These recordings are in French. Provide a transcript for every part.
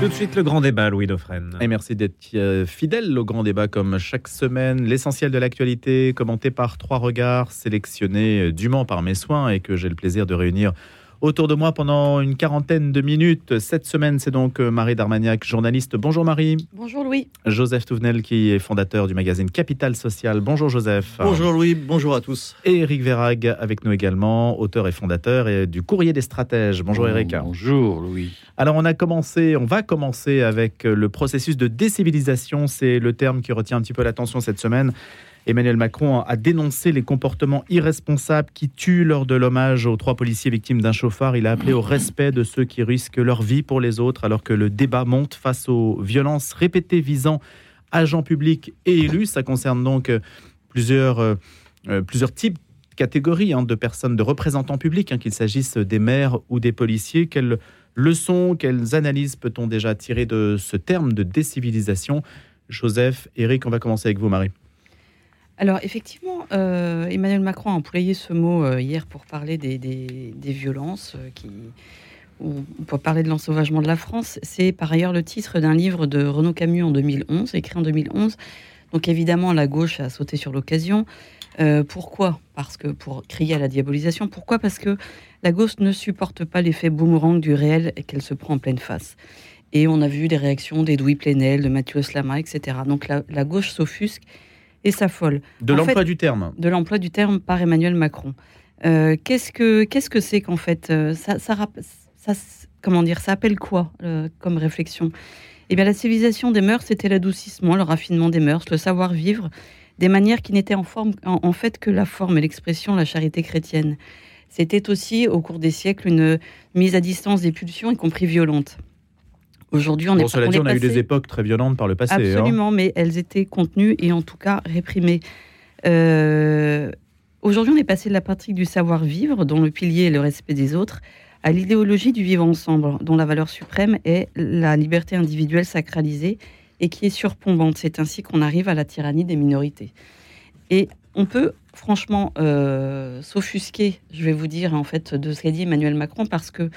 Tout de suite, le grand débat, Louis Dauphren. Et merci d'être euh, fidèle au grand débat comme chaque semaine. L'essentiel de l'actualité, commenté par trois regards, sélectionnés euh, dûment par mes soins et que j'ai le plaisir de réunir autour de moi pendant une quarantaine de minutes. Cette semaine, c'est donc euh, Marie Darmagnac, journaliste. Bonjour Marie. Bonjour Louis. Joseph Touvenel, qui est fondateur du magazine Capital Social. Bonjour Joseph. Bonjour Louis, bonjour à tous. Et Eric Verrag avec nous également, auteur et fondateur et du Courrier des stratèges. Bonjour Eric. Bonjour Louis. Alors on a commencé, on va commencer avec le processus de décivilisation. C'est le terme qui retient un petit peu l'attention cette semaine. Emmanuel Macron a dénoncé les comportements irresponsables qui tuent lors de l'hommage aux trois policiers victimes d'un chauffard. Il a appelé au respect de ceux qui risquent leur vie pour les autres alors que le débat monte face aux violences répétées visant agents publics et élus. Ça concerne donc euh, plusieurs, euh, euh, plusieurs types catégories hein, de personnes, de représentants publics, hein, qu'il s'agisse des maires ou des policiers. Quelles leçons, quelles analyses peut-on déjà tirer de ce terme de décivilisation? Joseph, Eric, on va commencer avec vous, Marie. Alors effectivement, euh, Emmanuel Macron a employé ce mot euh, hier pour parler des, violences euh, qui... On peut parler de l'ensauvagement de la France. C'est par ailleurs le titre d'un livre de Renaud Camus en 2011, écrit en 2011. Donc évidemment, la gauche a sauté sur l'occasion. pourquoi? Parce que pour crier à la diabolisation. Pourquoi? Parce que la gauche ne supporte pas l'effet boomerang du réel qu'elle se prend en pleine face. Et on a vu des réactions d'Edoui Plenel, de Mathieu Slama, etc. Donc la gauche s'offusque et s'affole. De l'emploi du terme. De l'emploi du terme par Emmanuel Macron. Euh, qu'est-ce que qu'est-ce que c'est qu'en fait euh, ça, ça, comment dire ça appelle quoi euh, comme réflexion? Eh bien la civilisation des mœurs c'était l'adoucissement, le raffinement des mœurs, le savoir vivre, des manières qui n'étaient en forme en fait que la forme et l'expression, la charité chrétienne. C'était aussi au cours des siècles une mise à distance des pulsions, y compris violentes. Aujourd'hui, on bon, est cela dit, on, a eu des époques très violentes par le passé. Hein. Absolument, mais elles étaient contenues et en tout cas réprimées. Euh, aujourd'hui, on est passé de la pratique du savoir-vivre, dont le pilier est le respect des autres, à l'idéologie du vivre ensemble, dont la valeur suprême est la liberté individuelle sacralisée et qui est surplombante. C'est ainsi qu'on arrive à la tyrannie des minorités. Et on peut franchement euh, s'offusquer, je vais vous dire, en fait, de ce qu'a dit Emmanuel Macron, parce que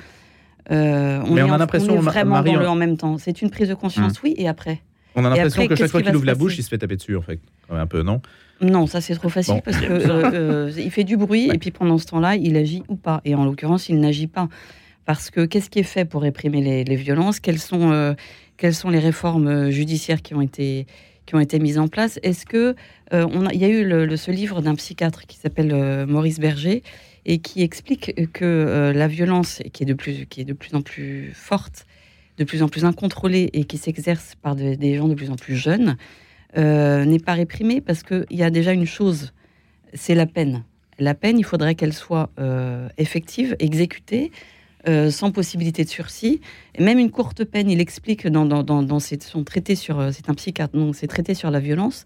euh, on, Mais on a l'impression, vraiment Marie, dans le en même temps. C'est une prise de conscience, hmm. oui, et après. On a l'impression que chaque fois qu'il ouvre la bouche, il se fait taper dessus, en fait. Un peu, non? Non, ça c'est trop facile parce qu'il euh, euh, il fait du bruit et puis pendant ce temps-là, il agit ou pas. Et en l'occurrence, il n'agit pas. Parce que qu'est-ce qui est fait pour réprimer les, violences? Quelles sont, quelles sont les réformes judiciaires qui ont été, qui ont été mises en place? Est-ce que on a, il y a eu le, ce livre d'un psychiatre qui s'appelle Maurice Berger et qui explique que euh, la violence, qui est, de plus, qui est de plus en plus forte, de plus en plus incontrôlée et qui s'exerce par des gens de plus en plus jeunes, euh, n'est pas réprimée parce qu'il y a déjà une chose, c'est la peine. La peine, il faudrait qu'elle soit euh, effective, exécutée, sans possibilité de sursis. Et même une courte peine, il explique dans, dans, son traité sur, c'est un psychiatre, c'est traité sur la violence,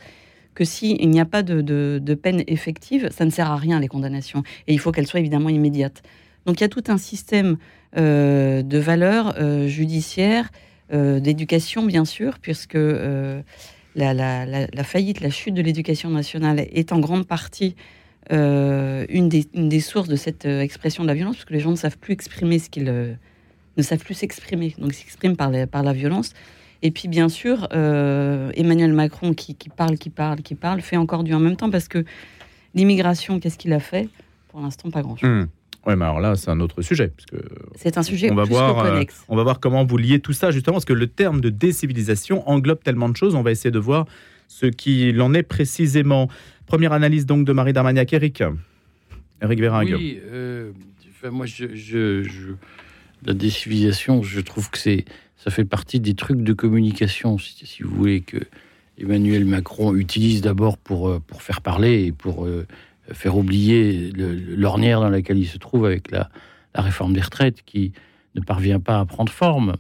que s'il n'y a pas de, peine effective, ça ne sert à rien les condamnations. Et il faut qu'elles soient évidemment immédiates. Donc il y a tout un système euh, de valeurs euh, judiciaires, euh, d'éducation bien sûr, puisque la, faillite, la chute de l'éducation nationale est en grande partie une des, sources de cette expression de la violence, parce que les gens ne savent plus exprimer ce qu'ils ne savent plus s'exprimer, donc s'expriment par, par la violence. Et puis, bien sûr, euh, Emmanuel Macron qui, parle, qui parle, qui parle, fait encore du en même temps parce que l'immigration, qu'est-ce qu'il a fait? Pour l'instant, pas grand-chose. Hmm. Oui, mais alors là, c'est un autre sujet. C'est un sujet on va plus voir, euh, on va voir comment vous liez tout ça, justement, parce que le terme de décivilisation englobe tellement de choses. On va essayer de voir ce qu'il en est précisément. Première analyse donc de Marie Darmagnac. Eric Eric Véringue. Oui, euh, moi, je, la décivilisation, je trouve que c'est ça fait partie des trucs de communication, si, vous voulez, que Emmanuel Macron utilise d'abord pour, euh, pour faire parler et pour euh, faire oublier l'ornière dans laquelle il se trouve avec la, réforme des retraites qui ne parvient pas à prendre forme.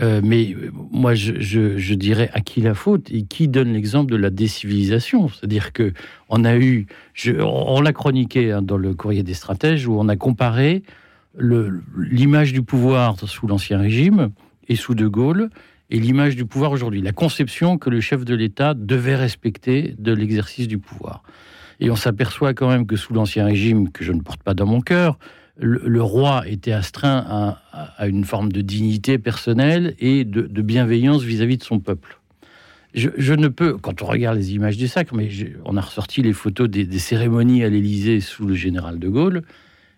Euh, mais moi, je, dirais à qui la faute et qui donne l'exemple de la décivilisation. C'est-à-dire que on a eu, on, l'a chroniqué hein, dans le courrier des stratèges où on a comparé l'image du pouvoir sous l'Ancien Régime sous De Gaulle et l'image du pouvoir aujourd'hui, la conception que le chef de l'État devait respecter de l'exercice du pouvoir. Et on s'aperçoit quand même que sous l'Ancien Régime, que je ne porte pas dans mon cœur, le, roi était astreint à, une forme de dignité personnelle et de, bienveillance vis-à-vis de son peuple. Je, ne peux, quand on regarde les images du sacre, mais on a ressorti les photos des, cérémonies à l'Élysée sous le général de Gaulle.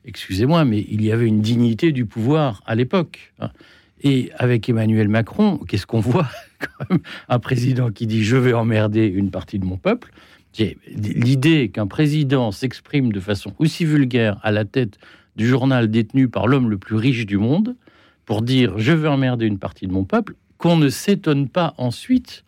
Excusez-moi, mais il y avait une dignité du pouvoir à l'époque. Hein. Et avec Emmanuel Macron, qu'est-ce qu'on voit Un président qui dit je vais emmerder une partie de mon peuple. L'idée qu'un président s'exprime de façon aussi vulgaire à la tête du journal détenu par l'homme le plus riche du monde pour dire je veux emmerder une partie de mon peuple, qu'on ne s'étonne pas ensuite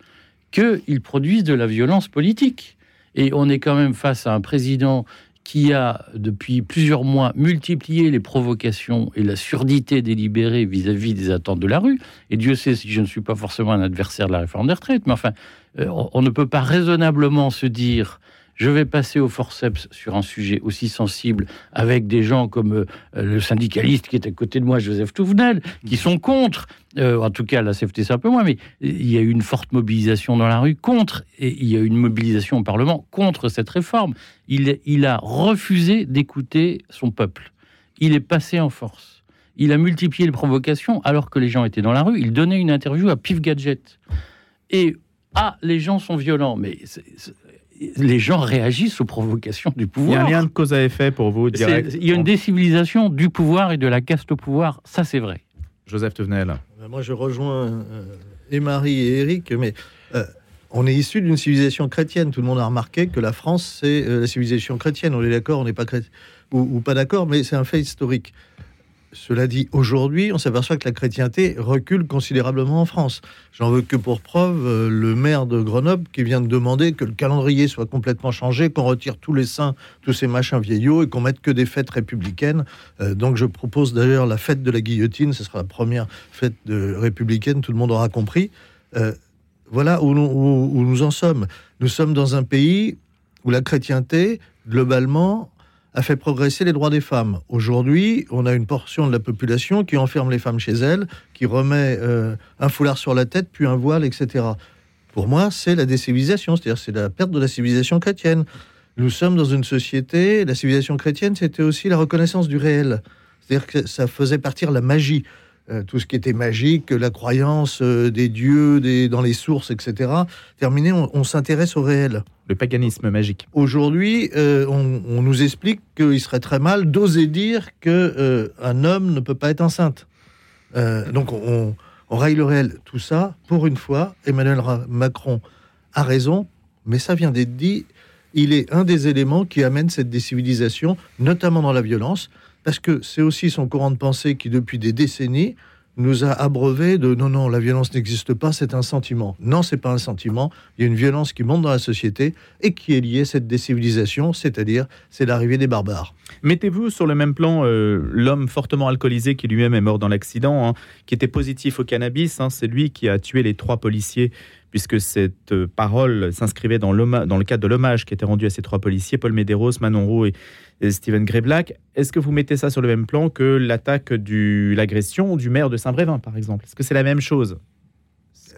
qu'il produise de la violence politique. Et on est quand même face à un président qui a, depuis plusieurs mois, multiplié les provocations et la surdité délibérée vis-à-vis des attentes de la rue. Et Dieu sait si je ne suis pas forcément un adversaire de la réforme des retraites, mais enfin, euh, on ne peut pas raisonnablement se dire je vais passer au forceps sur un sujet aussi sensible avec des gens comme euh, le syndicaliste qui est à côté de moi, Joseph Touvenel, qui sont contre. Euh, en tout cas, la CFT, c'est un peu moins, mais il y a eu une forte mobilisation dans la rue contre, et il y a eu une mobilisation au Parlement contre cette réforme. Il, il a refusé d'écouter son peuple. Il est passé en force. Il a multiplié les provocations alors que les gens étaient dans la rue. Il donnait une interview à Pif Gadget. Et ah, les gens sont violents, mais les gens réagissent aux provocations du pouvoir. Il y a un lien de cause à effet pour vous direct. Il y a une décivilisation du pouvoir et de la caste au pouvoir, ça c'est vrai. Joseph Tevenel. Euh, moi je rejoins euh, et Marie et Eric, mais euh, on est issu d'une civilisation chrétienne. Tout le monde a remarqué que la France c'est la civilisation chrétienne. On est d'accord, on n'est pas chrétien ou pas d'accord, mais c'est un fait historique. Cela dit, aujourd'hui, on s'aperçoit que la chrétienté recule considérablement en France. J'en veux que pour preuve euh, le maire de Grenoble qui vient de demander que le calendrier soit complètement changé, qu'on retire tous les saints, tous ces machins vieillots et qu'on mette que des fêtes républicaines. Euh, donc je propose d'ailleurs la fête de la guillotine, ce sera la première fête républicaine, tout le monde aura compris. Euh, voilà où nous en sommes. Nous sommes dans un pays où la chrétienté, globalement, a fait progresser les droits des femmes. Aujourd'hui, on a une portion de la population qui enferme les femmes chez elles, qui remet euh, un foulard sur la tête, puis un voile, etc. Pour moi, c'est la décivilisation, c'est-à-dire c'est la perte de la civilisation chrétienne. Nous sommes dans une société, la civilisation chrétienne, c'était aussi la reconnaissance du réel. C'est-à-dire que ça faisait partir la magie. Euh, tout ce qui était magique, la croyance euh, des dieux des, dans les sources, etc. Terminé, on, s'intéresse au réel. Le paganisme magique. Aujourd'hui, euh, on, nous explique qu'il serait très mal d'oser dire que un homme ne peut pas être enceinte. donc on, on raille le réel. Tout ça, pour une fois, Emmanuel Macron a raison, mais ça vient d'être dit. Il est un des éléments qui amène cette décivilisation, notamment dans la violence parce que c'est aussi son courant de pensée qui, depuis des décennies, nous a abreuvé de non, non, la violence n'existe pas, c'est un sentiment. Non, c'est pas un sentiment. Il y a une violence qui monte dans la société et qui est liée à cette décivilisation, c'est-à-dire c'est l'arrivée des barbares. Mettez-vous sur le même plan euh, l'homme fortement alcoolisé qui lui-même est mort dans l'accident, hein, qui était positif au cannabis. Hein, c'est lui qui a tué les trois policiers puisque cette euh, parole s'inscrivait dans, dans le cadre de l'hommage qui était rendu à ces trois policiers, Paul Medeiros, Manon Roux et Steven Black, Est-ce que vous mettez ça sur le même plan que l'attaque du l'agression du maire de Saint-Brévin, par exemple? Est-ce que c'est la même chose?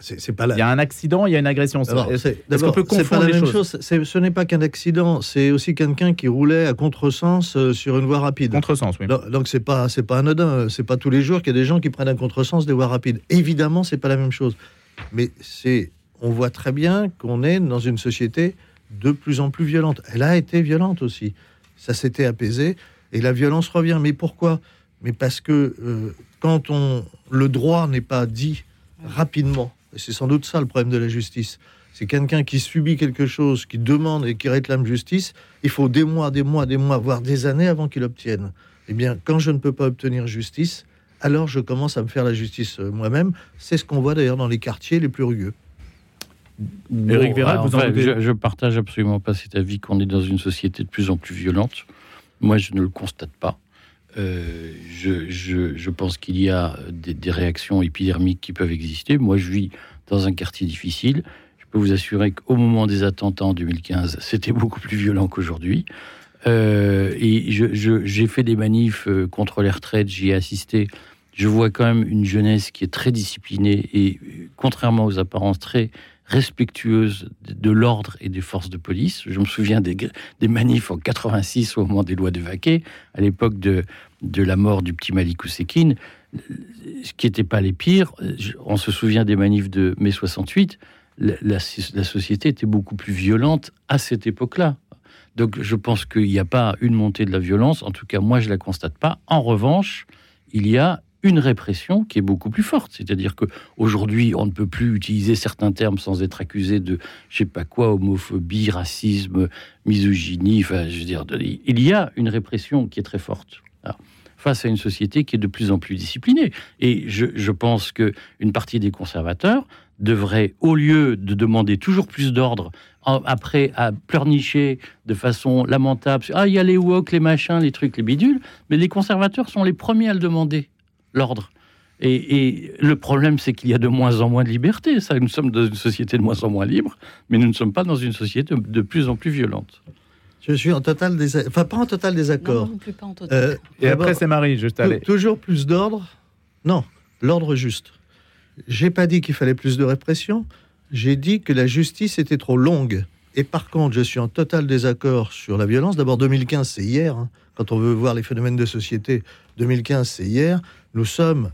C'est pas Il y a un accident, il y a une agression. Est-ce qu'on peut confondre la même chose Ce n'est pas qu'un accident, c'est aussi quelqu'un qui roulait à contresens euh, sur une voie rapide. Contresens, oui. Donc c'est pas c'est pas anodin, c'est pas tous les jours qu'il y a des gens qui prennent un contresens des voies rapides. Évidemment, c'est pas la même chose. Mais c'est on voit très bien qu'on est dans une société de plus en plus violente. Elle a été violente aussi ça s'était apaisé, et la violence revient. Mais pourquoi? Mais parce que euh, quand on, le droit n'est pas dit rapidement, et c'est sans doute ça le problème de la justice, c'est quelqu'un qui subit quelque chose, qui demande et qui réclame justice, il faut des mois, des mois, des mois, voire des années avant qu'il obtienne. Eh bien, quand je ne peux pas obtenir justice, alors je commence à me faire la justice euh, moi-même. C'est ce qu'on voit d'ailleurs dans les quartiers les plus rugueux. Éric vous en je, je, partage absolument pas cet avis qu'on est dans une société de plus en plus violente. Moi, je ne le constate pas. Euh, je, je, pense qu'il y a des, réactions épidermiques qui peuvent exister. Moi, je vis dans un quartier difficile. Je peux vous assurer qu'au moment des attentats en 2015, c'était beaucoup plus violent qu'aujourd'hui. Euh, et j'ai fait des manifs euh, contre les retraites, j'y ai assisté. Je vois quand même une jeunesse qui est très disciplinée et, contrairement aux apparences, très respectueuse de l'ordre et des forces de police. Je me souviens des, des manifs en 86 au moment des lois de Vaquet, à l'époque de, de la mort du petit Malik Ousekine, ce qui n'était pas les pires, on se souvient des manifs de mai 68, la, la, société était beaucoup plus violente à cette époque-là. Donc je pense qu'il n'y a pas une montée de la violence, en tout cas moi je ne la constate pas. En revanche, il y a une répression qui est beaucoup plus forte. C'est-à-dire qu'aujourd'hui, on ne peut plus utiliser certains termes sans être accusé de, je sais pas quoi, homophobie, racisme, misogynie. Je veux dire, il y a une répression qui est très forte. face à une société qui est de plus en plus disciplinée. Et je, pense qu'une partie des conservateurs devrait, au lieu de demander toujours plus d'ordre, après à pleurnicher de façon lamentable, ah, il y a les wok, les machins, les trucs, les bidules, mais les conservateurs sont les premiers à le demander l'ordre. Et, le problème, c'est qu'il y a de moins en moins de liberté. Ça, nous sommes dans une société de moins en moins libre, mais nous ne sommes pas dans une société de plus en plus violente. Je suis en total désaccord. Enfin, pas en total désaccord. Euh, et après, c'est Marie, juste aller. Toujours plus d'ordre? Non, l'ordre juste. J'ai pas dit qu'il fallait plus de répression. J'ai dit que la justice était trop longue. Et par contre, je suis en total désaccord sur la violence. D'abord, 2015, c'est hier. Hein. Quand on veut voir les phénomènes de société, 2015, c'est hier. Nous sommes.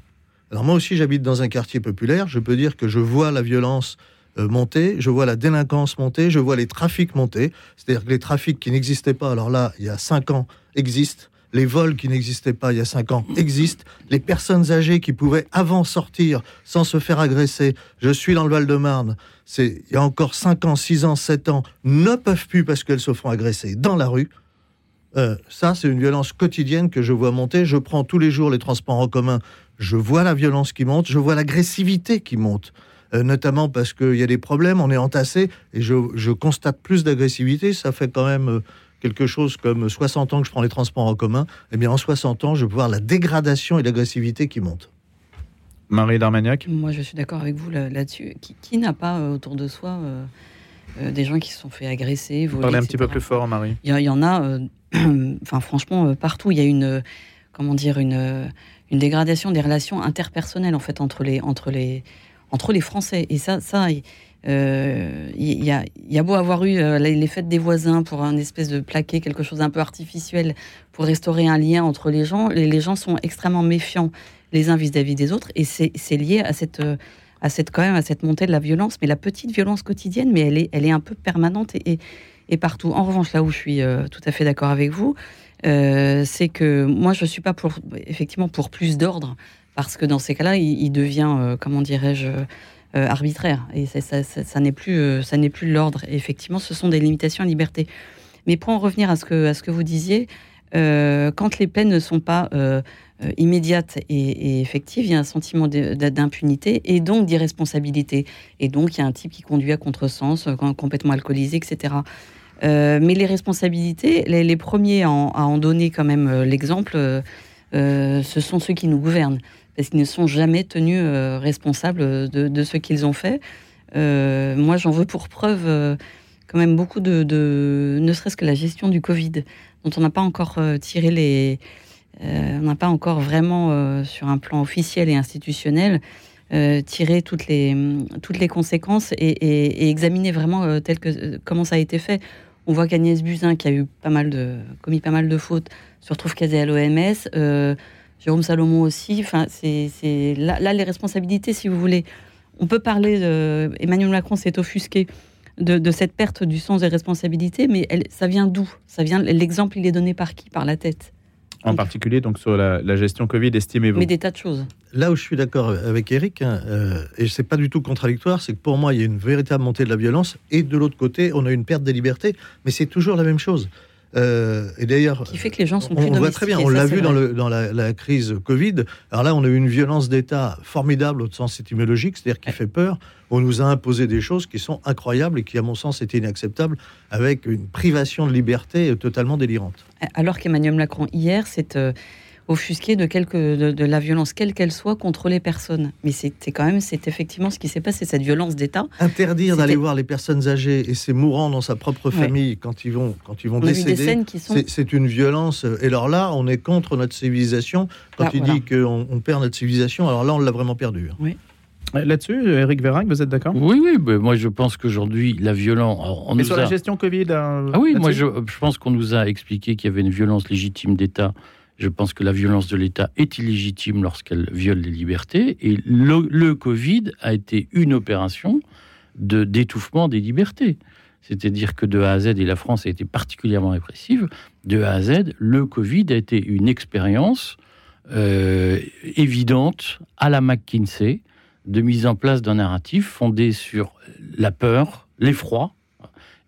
Alors, moi aussi, j'habite dans un quartier populaire. Je peux dire que je vois la violence euh, monter, je vois la délinquance monter, je vois les trafics monter. C'est-à-dire que les trafics qui n'existaient pas, alors là, il y a cinq ans, existent. Les vols qui n'existaient pas il y a cinq ans existent. Les personnes âgées qui pouvaient avant sortir sans se faire agresser, je suis dans le Val-de-Marne, c'est il y a encore cinq ans, six ans, sept ans, ne peuvent plus parce qu'elles se font agresser dans la rue. Euh, ça, c'est une violence quotidienne que je vois monter. Je prends tous les jours les transports en commun. Je vois la violence qui monte. Je vois l'agressivité qui monte. Euh, notamment parce qu'il y a des problèmes, on est entassé. Et je, constate plus d'agressivité. Ça fait quand même euh, quelque chose comme 60 ans que je prends les transports en commun. Eh bien, en 60 ans, je peux voir la dégradation et l'agressivité qui monte. Marie Darmagnac? Moi, je suis d'accord avec vous là-dessus. qui, n'a pas autour de soi des gens qui se sont fait agresser, voler, Parlez un petit peu plus fort, Marie. Il y, en a enfin franchement, euh, partout, il y a une, comment dire, une, une dégradation des relations interpersonnelles en fait entre les, entre les, entre les Français. Et ça, ça, euh, il y, a, y, a, beau avoir eu euh, les, fêtes des voisins pour un espèce de plaquer quelque chose d'un peu artificiel pour restaurer un lien entre les gens, les, gens sont extrêmement méfiants les uns vis-à-vis des autres, et c'est lié à cette, à cette quand même à cette montée de la violence, mais la petite violence quotidienne, mais elle est, elle est un peu permanente et et partout. En revanche, là où je suis euh, tout à fait d'accord avec vous, euh, c'est que moi, je ne suis pas pour, effectivement pour plus d'ordre, parce que dans ces cas-là, il, devient, euh, comment dirais-je, arbitraire. Et ça, n'est plus, ça n'est plus l'ordre. Effectivement, ce sont des limitations à liberté. Mais pour en revenir à ce que, à ce que vous disiez, quand les peines ne sont pas immédiates et, effectives, il y a un sentiment d'impunité et donc d'irresponsabilité. Et donc, il y a un type qui conduit à contresens, complètement alcoolisé, etc. Euh, mais les responsabilités, les, premiers à en, donner quand même euh, l'exemple, euh, ce sont ceux qui nous gouvernent, parce qu'ils ne sont jamais tenus responsables de, ce qu'ils ont fait. moi, j'en veux pour preuve quand même beaucoup de, ne serait-ce que la gestion du Covid, dont on n'a pas encore tiré les, on n'a pas encore vraiment sur un plan officiel et institutionnel tiré toutes les toutes les conséquences et, examiner vraiment tel que comment ça a été fait. On voit qu'Agnès Buzyn, qui a pas commis pas mal de fautes, se retrouve casée à l'OMS. Euh, Jérôme Salomon aussi. Enfin, c'est là, les responsabilités, si vous voulez. On peut parler de Emmanuel Macron s'est offusqué de, cette perte du sens des responsabilités, mais ça vient d'où? Ça vient l'exemple, il est donné par qui? Par la tête en particulier donc sur la, gestion Covid, estimez-vous Mais des tas de choses. Là où je suis d'accord avec Eric, hein, euh, et c'est pas du tout contradictoire, c'est que pour moi, il y a une véritable montée de la violence, et de l'autre côté, on a une perte des libertés, mais c'est toujours la même chose. Euh, et d'ailleurs, qui fait que les gens sont plus on voit très bien, on l'a vu dans, le, dans la, crise Covid. Alors là, on a eu une violence d'État formidable au sens étymologique, c'est-à-dire qui fait peur. On nous a imposé des choses qui sont incroyables et qui, à mon sens, étaient inacceptables, avec une privation de liberté totalement délirante. Alors qu'Emmanuel Macron hier, c'est euh, offusqué de, quelque, de, la violence, quelle qu'elle soit, contre les personnes. Mais c'était quand même, c'est effectivement ce qui s'est passé, cette violence d'État. Interdire d'aller voir les personnes âgées et ces mourants dans sa propre famille quand ils vont, quand ils vont décéder, c'est une violence. Et alors là, on est contre notre civilisation. Quand il dit qu'on on perd notre civilisation, alors là, on l'a vraiment perdu. Hein. Oui. Euh, là-dessus, Eric Vérac, vous êtes d'accord? Oui, oui. Mais moi, je pense qu'aujourd'hui, la violence. On sur la gestion Covid euh, Ah oui, moi, je, je pense qu'on nous a expliqué qu'il y avait une violence légitime d'État Je pense que la violence de l'État est illégitime lorsqu'elle viole les libertés. Et le, Covid a été une opération de d'étouffement des libertés. C'est-à-dire que de A à Z, et la France a été particulièrement répressive, de A à Z, le Covid a été une expérience euh, évidente à la McKinsey de mise en place d'un narratif fondé sur la peur, l'effroi,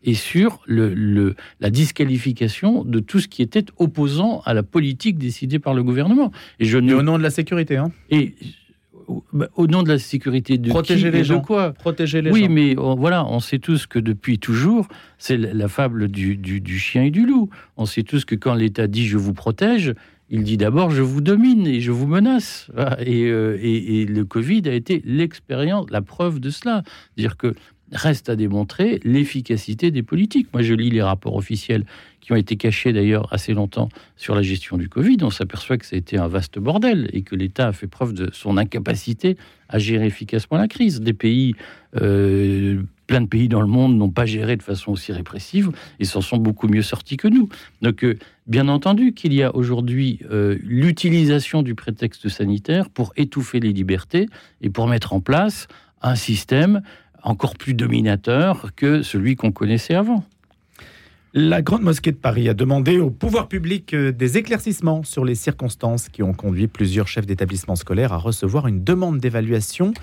et sur le, la disqualification de tout ce qui était opposant à la politique décidée par le gouvernement. Et, je au nom de la sécurité. Hein. Et bah, au nom de la sécurité de protéger les gens. quoi Protéger les oui, gens. mais voilà, on sait tous que depuis toujours, c'est la fable du, du, chien et du loup. On sait tous que quand l'État dit je vous protège, il dit d'abord je vous domine et je vous menace. Euh, et, et, le Covid a été l'expérience, la preuve de cela. Dire que reste à démontrer l'efficacité des politiques. Moi, je lis les rapports officiels qui ont été cachés d'ailleurs assez longtemps sur la gestion du Covid. On s'aperçoit que ça a été un vaste bordel et que l'État a fait preuve de son incapacité à gérer efficacement la crise. Des pays, euh, plein de pays dans le monde n'ont pas géré de façon aussi répressive et s'en sont beaucoup mieux sortis que nous. Donc, euh, bien entendu qu'il y a aujourd'hui euh, l'utilisation du prétexte sanitaire pour étouffer les libertés et pour mettre en place un système encore plus dominateur que celui qu'on connaissait avant. La Grande Mosquée de Paris a demandé au pouvoir public euh, des éclaircissements sur les circonstances qui ont conduit plusieurs chefs d'établissement scolaires à recevoir une demande d'évaluation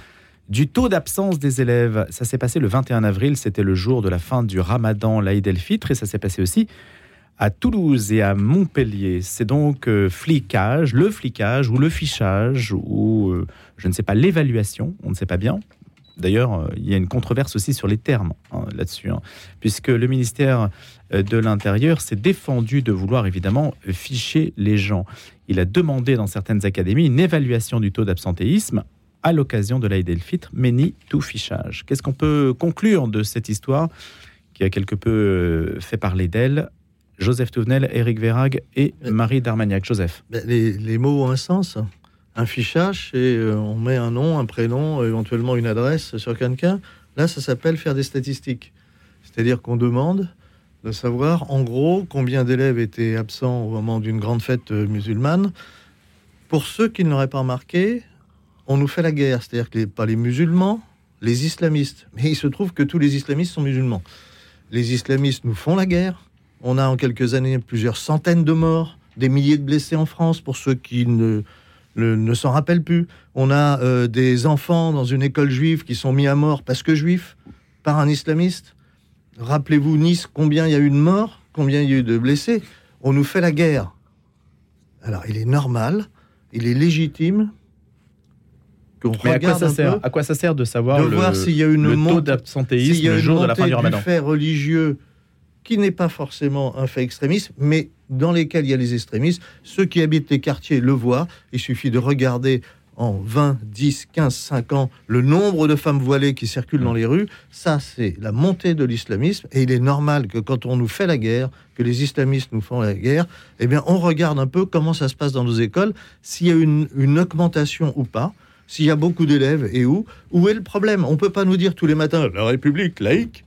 du taux d'absence des élèves. Ça s'est passé le 21 avril, c'était le jour de la fin du ramadan, l'Aïd el-Fitr, et ça s'est passé aussi à Toulouse et à Montpellier. C'est donc euh, flicage, le flicage ou le fichage ou, euh, je ne sais pas, l'évaluation, on ne sait pas bien, D'ailleurs, euh, il y a une controverse aussi sur les termes hein, là-dessus, hein, puisque le ministère euh, de l'Intérieur s'est défendu de vouloir évidemment ficher les gens. Il a demandé dans certaines académies une évaluation du taux d'absentéisme à l'occasion de l'Aïd el-Fitr, mais ni tout fichage. Qu'est-ce qu'on peut conclure de cette histoire qui a quelque peu euh, fait parler d'elle? Joseph Touvenel, Éric Verrag et Marie Darmagnac. Joseph. Ben, les, les mots ont un sens un fichage et euh, on met un nom, un prénom, éventuellement une adresse sur quelqu'un. Là, ça s'appelle faire des statistiques. C'est-à-dire qu'on demande de savoir en gros combien d'élèves étaient absents au moment d'une grande fête euh, musulmane. Pour ceux qui ne l'auraient pas remarqué, on nous fait la guerre. C'est-à-dire que pas les musulmans, les islamistes. Mais il se trouve que tous les islamistes sont musulmans. Les islamistes nous font la guerre. On a en quelques années plusieurs centaines de morts, des milliers de blessés en France pour ceux qui ne ne s'en rappelle plus. On a euh, des enfants dans une école juive qui sont mis à mort parce que juifs, par un islamiste. Rappelez-vous Nice, combien il y a eu de morts, combien il y a eu de blessés. On nous fait la guerre. Alors, il est normal, il est légitime qu'on regarde à quoi ça sert À quoi ça sert de savoir de voir s'il y a une le taux d'absentéisme le jour de la fin du Ramadan? fait religieux qui n'est pas forcément un fait extrémiste, mais dans lesquels il y a les extrémistes. Ceux qui habitent les quartiers le voient. Il suffit de regarder en 20, 10, 15, 5 ans le nombre de femmes voilées qui circulent dans les rues. Ça, c'est la montée de l'islamisme. Et il est normal que quand on nous fait la guerre, que les islamistes nous font la guerre, eh bien, on regarde un peu comment ça se passe dans nos écoles, s'il y a une, une augmentation ou pas s'il y a beaucoup d'élèves et où Où est le problème? On ne peut pas nous dire tous les matins la République laïque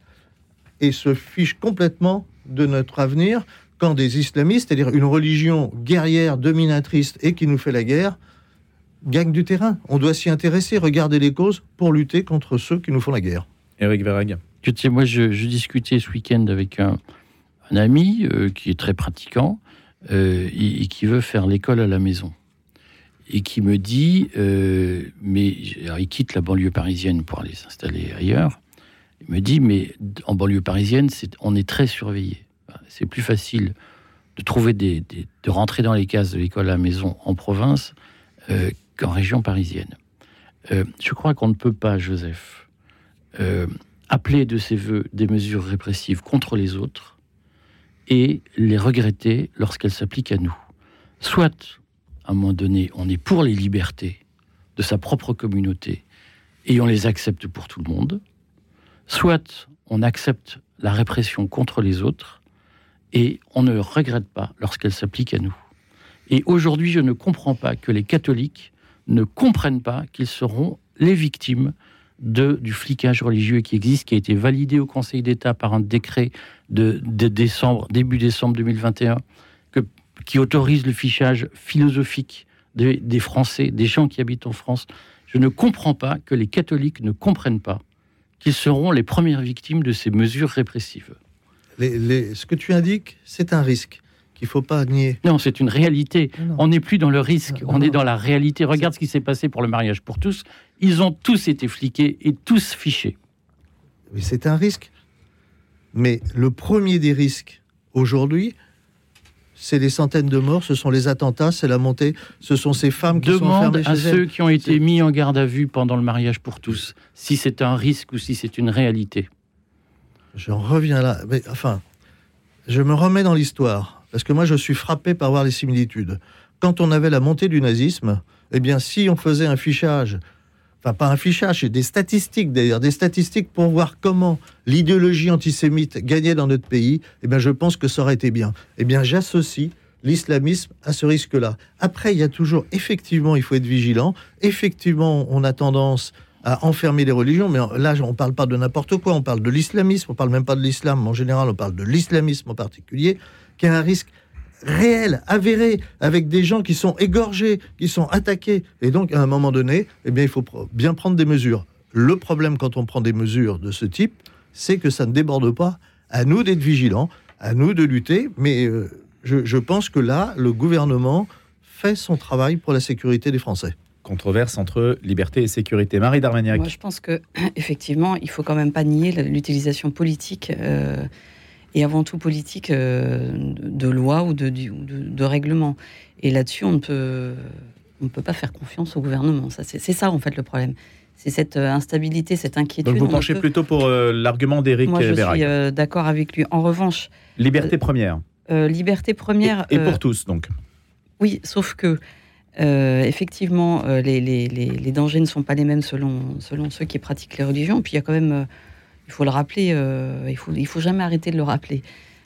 et se fiche complètement de notre avenir quand des islamistes, c'est-à-dire une religion guerrière, dominatrice et qui nous fait la guerre, gagne du terrain. On doit s'y intéresser, regarder les causes pour lutter contre ceux qui nous font la guerre. Éric Verrag. Tu sais, moi, je, discutais ce week-end avec un, ami euh, qui est très pratiquant euh, et, qui veut faire l'école à la maison. Et qui me dit, euh, mais il quitte la banlieue parisienne pour aller s'installer ailleurs. Il me dit, mais en banlieue parisienne, on est très surveillé c'est plus facile de trouver des, de rentrer dans les cases de l'école à la maison en province euh, qu'en région parisienne. Euh, je crois qu'on ne peut pas, Joseph, euh, appeler de ses voeux des mesures répressives contre les autres et les regretter lorsqu'elles s'appliquent à nous. Soit, à un moment donné, on est pour les libertés de sa propre communauté et on les accepte pour tout le monde, soit on accepte la répression contre les autres et on ne regrette pas lorsqu'elle s'applique à nous. Et aujourd'hui, je ne comprends pas que les catholiques ne comprennent pas qu'ils seront les victimes de, du flicage religieux qui existe, qui a été validé au Conseil d'État par un décret de, décembre, début décembre 2021, que qui autorise le fichage philosophique des Français, des gens qui habitent en France. Je ne comprends pas que les catholiques ne comprennent pas qu'ils seront les premières victimes de ces mesures répressives. Les- ce que tu indiques, c'est un risque qu'il ne faut pas nier. Non, c'est une réalité. Non. On n'est plus dans le risque, Non, on non. est dans la réalité. Regarde ce qui s'est passé pour le mariage pour tous. Ils ont tous été fliqués et tous fichés. C'est un risque. Mais le premier des risques aujourd'hui, c'est les centaines de morts, ce sont les attentats, c'est la montée, ce sont ces femmes qui sont Demande enfermées à chez ceux elles. qui ont été mis en garde à vue pendant le mariage pour tous si c'est un risque ou si c'est une réalité. J'en reviens là. Mais, enfin, je me remets dans l'histoire. Parce que moi, je suis frappé par voir les similitudes. Quand on avait la montée du nazisme, eh bien, si on faisait un fichage, enfin, pas un fichage, c'est des statistiques d'ailleurs, des statistiques pour voir comment l'idéologie antisémite gagnait dans notre pays, eh bien, je pense que ça aurait été bien. Eh bien, j'associe l'islamisme à ce risque-là. Après, il y a toujours, effectivement, il faut être vigilant. Effectivement, on a tendance à enfermer les religions, mais là, on ne parle pas de n'importe quoi, on parle de l'islamisme, on parle même pas de l'islam en général, on parle de l'islamisme en particulier, qui a un risque réel, avéré, avec des gens qui sont égorgés, qui sont attaqués. Et donc, à un moment donné, eh bien, il faut bien prendre des mesures. Le problème quand on prend des mesures de ce type, c'est que ça ne déborde pas. À nous d'être vigilants, à nous de lutter, mais euh, je pense que là, le gouvernement fait son travail pour la sécurité des Français. Controverse entre liberté et sécurité. Marie Darmagnac. Moi, je pense que effectivement, il faut quand même pas nier l'utilisation politique euh, et avant tout politique euh, de lois ou de, règlements. Et là-dessus, on ne peut, on peut pas faire confiance au gouvernement. Ça, c'est ça en fait le problème. C'est cette euh, instabilité, cette inquiétude. Donc vous penchez peut- plutôt pour euh, l'argument d'Éric Moi, je suis d'accord avec lui. En revanche, Liberté première. liberté première. Et, et pour tous, donc. Oui, sauf que euh, effectivement, euh, les, les- les- les dangers ne sont pas les mêmes selon, selon ceux qui pratiquent les religions. Puis il y a quand même, euh, il faut le rappeler, il faut, il faut jamais arrêter de le rappeler.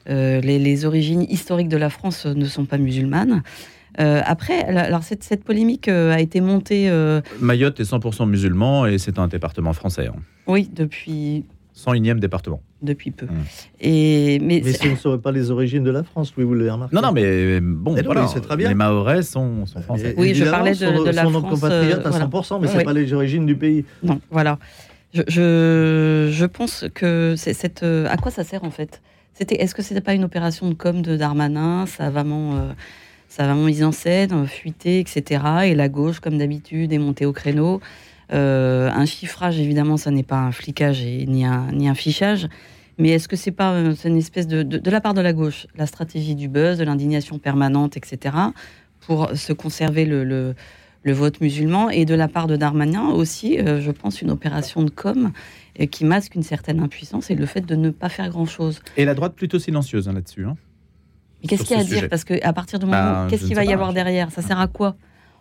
Les, origines historiques de la France ne sont pas musulmanes. Euh, après, alors cette, cette polémique euh, a été montée, euh, Mayotte est 100% musulman et c'est un département français. hein. oui, depuis 101e département. depuis peu. Mm. Et mais, Mais ce ne serait pas les origines de la France, oui, vous l'avez remarqué. Non, non, mais bon, Mais voilà, mais c'est très bien. les Mahorais sont, sont français. Oui, je parlais de- la son France, compatriote euh, à voilà. 100%, mais c'est Oui. pas les origines du pays. Non, voilà. Je, je, je pense que c'est cette. euh, à quoi ça sert en fait? C'était. Est-ce que c'était pas une opération de com de Darmanin Ça a vraiment, euh, ça a vraiment mis en scène, fuité, etc. Et la gauche, comme d'habitude, est montée au créneau? Euh, un chiffrage, évidemment, ça n'est pas un flicage et ni un ni un fichage. Mais est-ce que c'est pas euh, une espèce de, de, de la part de la gauche, la stratégie du buzz, de l'indignation permanente, etc. Pour se conserver le, le le vote musulman et de la part de Darmanin aussi, euh, je pense, une opération de com qui masque une certaine impuissance et le fait de ne pas faire grand-chose. Et la droite plutôt silencieuse hein, là-dessus. hein. Mais qu'est-ce qu'il y a à dire? Parce qu'à partir du moment Ben, où, je qu'est-ce qu'il va y avoir derrière? Ça sert à quoi?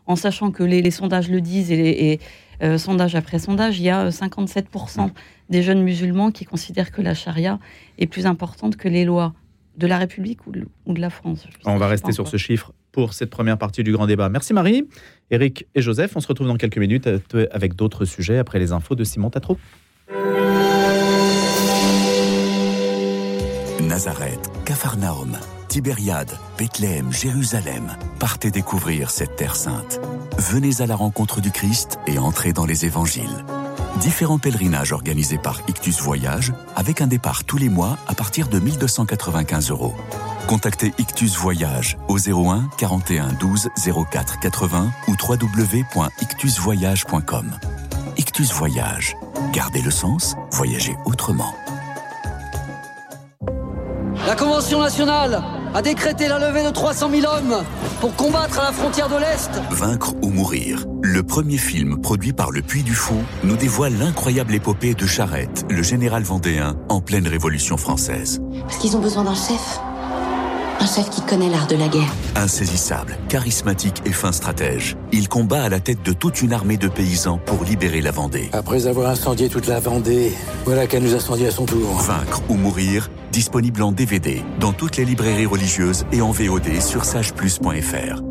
En sachant que les, les sondages le disent et, les- et, euh, sondage après sondage, il y a euh, 57% des jeunes musulmans qui considèrent que la charia est plus importante que les lois de la République ou de, ou de la France. On va rester sur ce chiffre pour cette première partie du grand débat. Merci Marie, Eric et Joseph. On se retrouve dans quelques minutes euh, avec d'autres sujets après les infos de Simon Tatro. Nazareth, Capharnaüm, Tibériade, Bethléem, Jérusalem. Partez découvrir cette terre sainte. Venez à la rencontre du Christ et entrez dans les évangiles. Différents pèlerinages organisés par Ictus Voyage avec un départ tous les mois à partir de 1295 euros. Contactez Ictus Voyage au 01 41 12 04 80 ou www.ictusvoyage.com. Ictus Voyage. Gardez le sens, voyagez autrement. La Convention nationale a décrété la levée de 300 000 hommes pour combattre à la frontière de l'Est. Vaincre ou mourir. Le premier film produit par le Puy du Fou nous dévoile l'incroyable épopée de Charette, le général vendéen en pleine Révolution française. Parce qu'ils ont besoin d'un chef. Un chef qui connaît l'art de la guerre. Insaisissable, charismatique et fin stratège, il combat à la tête de toute une armée de paysans pour libérer la Vendée. Après avoir incendié toute la Vendée, voilà qu'elle nous incendie à son tour. Vaincre ou mourir, disponible en DVD dans toutes les librairies religieuses et en VOD sur sageplus.fr.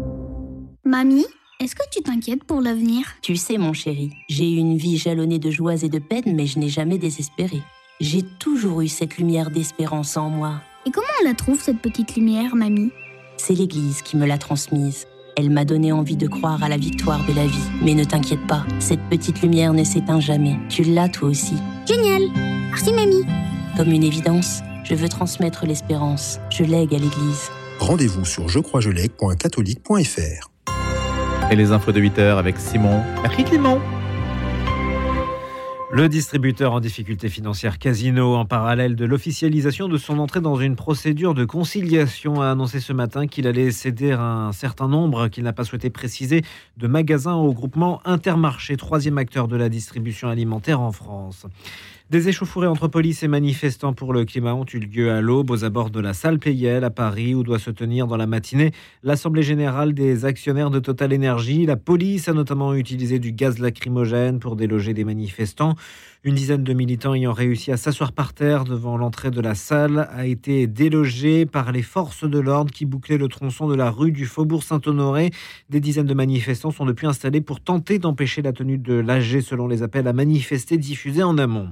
Mamie, est-ce que tu t'inquiètes pour l'avenir? Tu sais, mon chéri, j'ai eu une vie jalonnée de joies et de peines, mais je n'ai jamais désespéré. J'ai toujours eu cette lumière d'espérance en moi. Et comment on la trouve, cette petite lumière, mamie? C'est l'Église qui me l'a transmise. Elle m'a donné envie de croire à la victoire de la vie. Mais ne t'inquiète pas, cette petite lumière ne s'éteint jamais. Tu l'as toi aussi. Génial Merci mamie Comme une évidence, je veux transmettre l'espérance. Je lègue à l'Église. Rendez-vous sur jecroisjelègue.catholique.fr. Et les infos de 8h avec Simon. Merci Clément le distributeur en difficulté financière Casino, en parallèle de l'officialisation de son entrée dans une procédure de conciliation, a annoncé ce matin qu'il allait céder un certain nombre, qu'il n'a pas souhaité préciser, de magasins au groupement Intermarché, troisième acteur de la distribution alimentaire en France. Des échauffourées entre police et manifestants pour le climat ont eu lieu à l'aube aux abords de la salle Playel à Paris où doit se tenir dans la matinée l'Assemblée générale des actionnaires de Total Energy. La police a notamment utilisé du gaz lacrymogène pour déloger des manifestants. Une dizaine de militants ayant réussi à s'asseoir par terre devant l'entrée de la salle a été délogé par les forces de l'ordre qui bouclaient le tronçon de la rue du Faubourg Saint-Honoré. Des dizaines de manifestants sont depuis installés pour tenter d'empêcher la tenue de l'AG selon les appels à manifester diffusés en amont.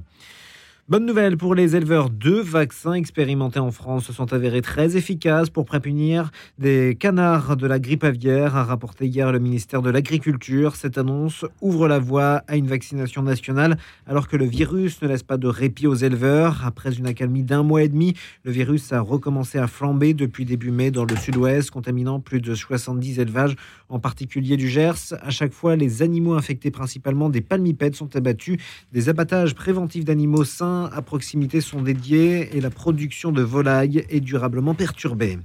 Bonne nouvelle pour les éleveurs, deux vaccins expérimentés en France se sont avérés très efficaces pour prépunir des canards de la grippe aviaire, a rapporté hier le ministère de l'Agriculture. Cette annonce ouvre la voie à une vaccination nationale alors que le virus ne laisse pas de répit aux éleveurs. Après une accalmie d'un mois et demi, le virus a recommencé à flamber depuis début mai dans le sud-ouest, contaminant plus de 70 élevages, en particulier du Gers. À chaque fois, les animaux infectés, principalement des palmipèdes, sont abattus. Des abattages préventifs d'animaux sains à proximité sont dédiés et la production de volailles est durablement perturbée.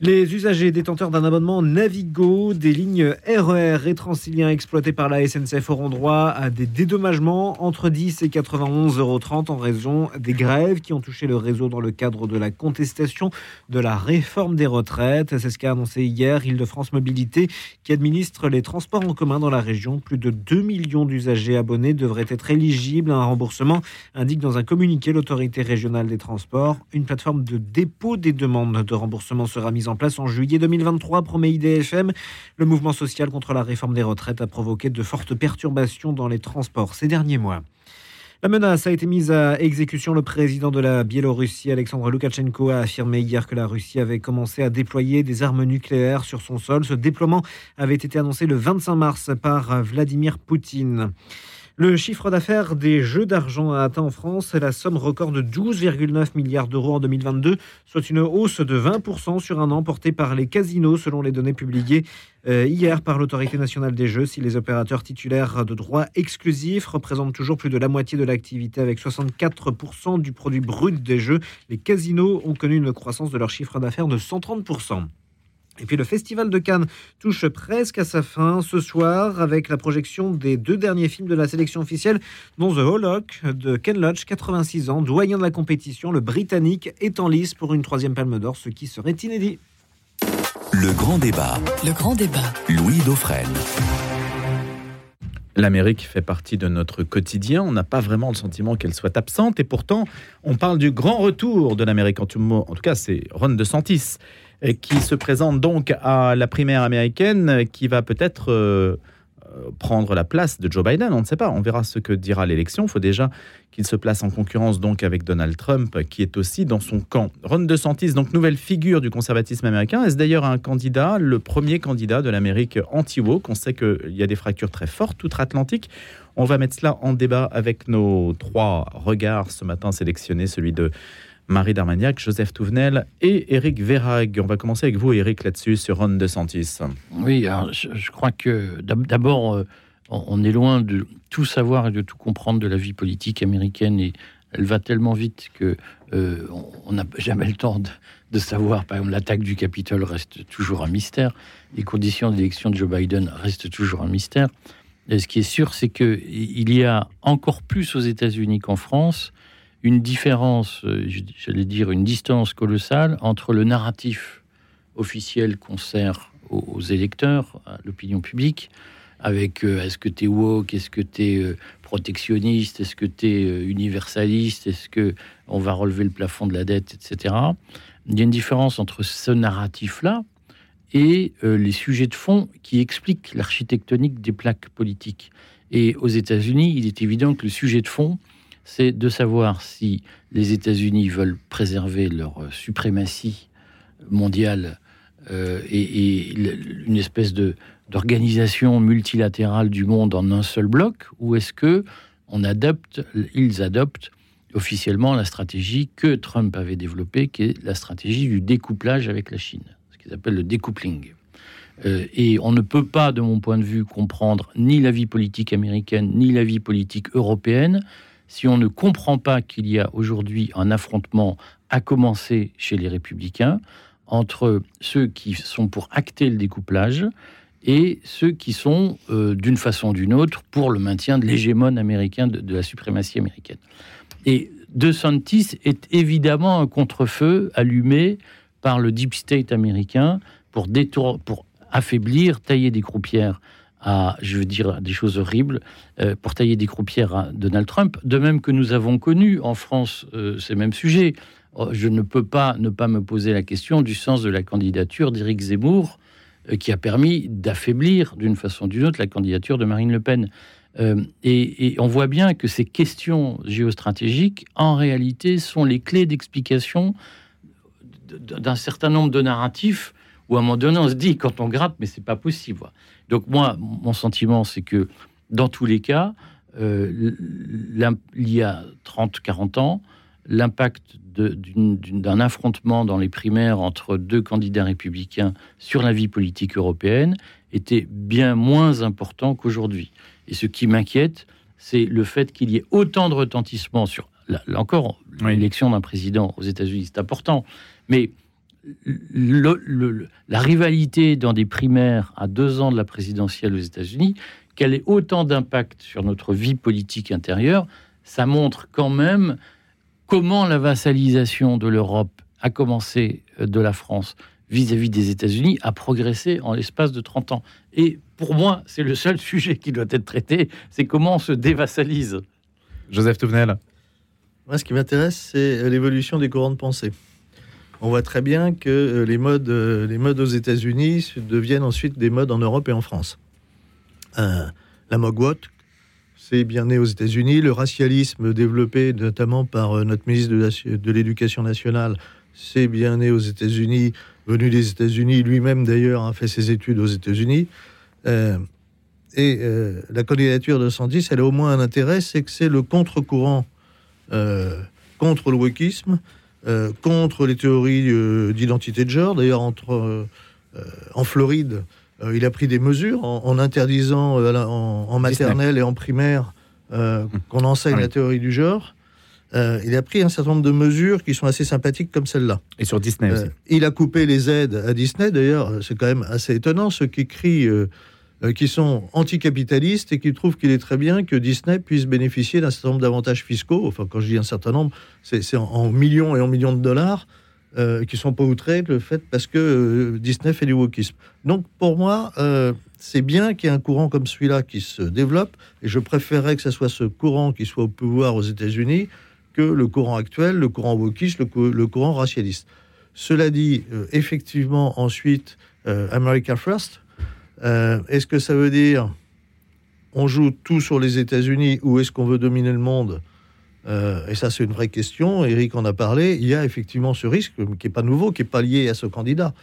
Les usagers détenteurs d'un abonnement Navigo des lignes RER et Transilien exploitées par la SNCF auront droit à des dédommagements entre 10 et 91,30 euros en raison des grèves qui ont touché le réseau dans le cadre de la contestation de la réforme des retraites. C'est ce qu'a annoncé hier Île-de-France Mobilité qui administre les transports en commun dans la région. Plus de 2 millions d'usagers abonnés devraient être éligibles à un remboursement, indique dans un communiqué l'autorité régionale des transports. Une plateforme de dépôt des demandes de remboursement sera mise en place en juillet 2023, promet IDFM. Le mouvement social contre la réforme des retraites a provoqué de fortes perturbations dans les transports ces derniers mois. La menace a été mise à exécution. Le président de la Biélorussie, Alexandre Loukachenko, a affirmé hier que la Russie avait commencé à déployer des armes nucléaires sur son sol. Ce déploiement avait été annoncé le 25 mars par Vladimir Poutine. Le chiffre d'affaires des jeux d'argent a atteint en France la somme record de 12,9 milliards d'euros en 2022, soit une hausse de 20% sur un an portée par les casinos selon les données publiées euh, hier par l'autorité nationale des jeux. Si les opérateurs titulaires de droits exclusifs représentent toujours plus de la moitié de l'activité avec 64% du produit brut des jeux, les casinos ont connu une croissance de leur chiffre d'affaires de 130%. Et puis le Festival de Cannes touche presque à sa fin ce soir avec la projection des deux derniers films de la sélection officielle, dont The Holoc de Ken Loach, 86 ans, doyen de la compétition. Le Britannique est en lice pour une troisième palme d'or, ce qui serait inédit. Le grand débat. Le grand débat. Louis Dauphren. L'Amérique fait partie de notre quotidien. On n'a pas vraiment le sentiment qu'elle soit absente. Et pourtant, on parle du grand retour de l'Amérique. En tout, en tout cas, c'est Ron DeSantis qui se présente donc à la primaire américaine, qui va peut-être euh, prendre la place de Joe Biden. On ne sait pas. On verra ce que dira l'élection. Il faut déjà qu'il se place en concurrence donc avec Donald Trump, qui est aussi dans son camp. Ron DeSantis, donc nouvelle figure du conservatisme américain, est-ce d'ailleurs un candidat, le premier candidat de l'Amérique anti-woke? On sait qu'il y a des fractures très fortes outre-Atlantique. On va mettre cela en débat avec nos trois regards ce matin sélectionnés, celui de Marie Darmagnac, Joseph Touvenel et Eric Verrag. On va commencer avec vous, Eric, là-dessus, sur Ron DeSantis. Oui, je, crois que d'abord, euh, on est loin de tout savoir et de tout comprendre de la vie politique américaine et elle va tellement vite que euh, on n'a jamais le temps de, savoir. Par exemple, l'attaque du Capitole reste toujours un mystère. Les conditions d'élection de Joe Biden restent toujours un mystère. Et ce qui est sûr, c'est que il y a encore plus aux États-Unis qu'en France une différence, euh, j'allais dire une distance colossale entre le narratif officiel qu'on sert aux, électeurs, à l'opinion publique, avec euh, est-ce que tu es woke, est-ce que tu es euh, protectionniste, est-ce que tu es universaliste, est-ce que on va relever le plafond de la dette, etc. Il y a une différence entre ce narratif-là et les sujets de fond qui expliquent l'architectonique des plaques politiques. Et aux États-Unis, il est évident que le sujet de fond, c'est de savoir si les États-Unis veulent préserver leur suprématie mondiale euh, et, une espèce de d'organisation multilatérale du monde en un seul bloc, ou est-ce que on adopte, ils adoptent officiellement la stratégie que Trump avait développée, qui est la stratégie du découplage avec la Chine, ce qu'ils appellent le découpling. Euh, et on ne peut pas, de mon point de vue, comprendre ni la vie politique américaine, ni la vie politique européenne si on ne comprend pas qu'il y a aujourd'hui un affrontement à commencer chez les républicains entre ceux qui sont pour acter le découplage et ceux qui sont, euh, d'une façon ou d'une autre, pour le maintien de l'hégémon américain, de, la suprématie américaine. Et De Santis est évidemment un contre-feu allumé par le deep state américain pour, détour, pour affaiblir, tailler des croupières à, je veux dire, des choses horribles, euh, pour tailler des croupières à Donald Trump, de même que nous avons connu en France euh, ces mêmes sujets. Oh, je ne peux pas ne pas me poser la question du sens de la candidature d'Éric Zemmour, euh, qui a permis d'affaiblir d'une façon ou d'une autre la candidature de Marine Le Pen. Et, on voit bien que ces questions géostratégiques, en réalité, sont les clés d'explication d'un certain nombre de narratifs où à un moment donné, on se dit, quand on gratte, mais c'est pas possible. Donc moi, mon sentiment, c'est que dans tous les cas, euh, il y a 30-40 ans, l'impact d'un affrontement dans les primaires entre deux candidats républicains sur la vie politique européenne était bien moins important qu'aujourd'hui. Et ce qui m'inquiète, c'est le fait qu'il y ait autant de retentissement sur, là, encore, l'élection d'un président aux États-Unis, c'est important, mais la rivalité dans des primaires à deux ans de la présidentielle aux États-Unis, qu'elle ait autant d'impact sur notre vie politique intérieure, ça montre quand même comment la vassalisation de l'Europe a commencé euh, de la France vis-à-vis des États-Unis a progressé en l'espace de 30 ans. Et pour moi, c'est le seul sujet qui doit être traité, c'est comment on se dévassalise. Joseph Touvenel. Moi, ce qui m'intéresse, c'est l'évolution des courants de pensée. On voit très bien que euh, les modes, les modes aux États-Unis deviennent ensuite des modes en Europe et en France. la mogwot, c'est bien né aux États-Unis. Le racialisme développé notamment par euh, notre ministre de l'Éducation nationale, c'est bien né aux États-Unis, venu des États-Unis. Lui-même, d'ailleurs, a fait ses études aux États-Unis. Euh, et euh, la candidature de Sandis, elle a au moins un intérêt, c'est que c'est le contre-courant contre le wokisme, contre les théories d'identité de genre. D'ailleurs, entre en Floride, euh, il a pris des mesures en, interdisant euh, en, maternelle et en primaire euh, hum. qu'on enseigne la théorie du genre. il a pris un certain nombre de mesures qui sont assez sympathiques comme celle-là. Et sur Disney aussi. Il a coupé les aides à Disney. D'ailleurs, c'est quand même assez étonnant ceux qui crient, qui sont anticapitalistes et qui trouvent qu'il est très bien que Disney puisse bénéficier d'un certain nombre d'avantages fiscaux. Enfin, quand je dis un certain nombre, c'est en, millions et en millions de dollars euh, qui sont pas outrés le fait parce que euh, Disney fait du wokisme. Donc pour moi, euh, c'est bien qu'il y ait un courant comme celui-là qui se développe, et je préférerais que ce soit ce courant qui soit au pouvoir aux États-Unis que le courant actuel, le courant wokiste, le, courant racialiste. Cela dit, effectivement, ensuite, America First, est-ce que ça veut dire on joue tout sur les États-Unis ou est-ce qu'on veut dominer le monde? Euh, et ça, c'est une vraie question. Eric en a parlé. Il y a effectivement ce risque qui n'est pas nouveau, qui n'est pas lié à ce candidat.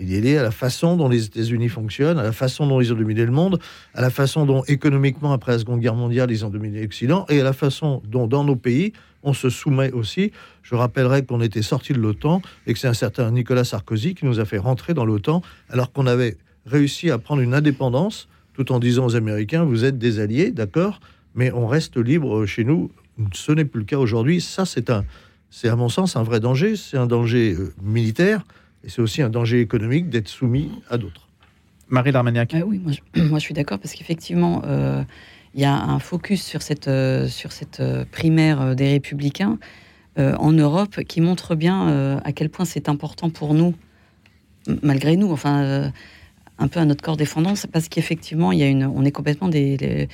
Il est lié à la façon dont les États-Unis fonctionnent, à la façon dont ils ont dominé le monde, à la façon dont économiquement, après la Seconde Guerre mondiale, ils ont dominé l'Occident, et à la façon dont dans nos pays, on se soumet aussi. Je rappellerai qu'on était sorti de l'OTAN et que c'est un certain Nicolas Sarkozy qui nous a fait rentrer dans l'OTAN alors qu'on avait réussi à prendre une indépendance tout en disant aux Américains, vous êtes des alliés, d'accord, mais on reste libre chez nous ce n'est plus le cas aujourd'hui. Ça, c'est un, c'est à mon sens un vrai danger. C'est un danger euh, militaire et c'est aussi un danger économique d'être soumis à d'autres. Marie Darmaniac. Euh, oui, moi je, suis d'accord parce qu'effectivement, euh, il y a un focus sur cette, sur cette primaire des républicains en Europe qui montre bien à quel point c'est important pour nous, malgré nous, enfin, un peu à notre corps défendant, parce qu'effectivement, il y a une, on est complètement des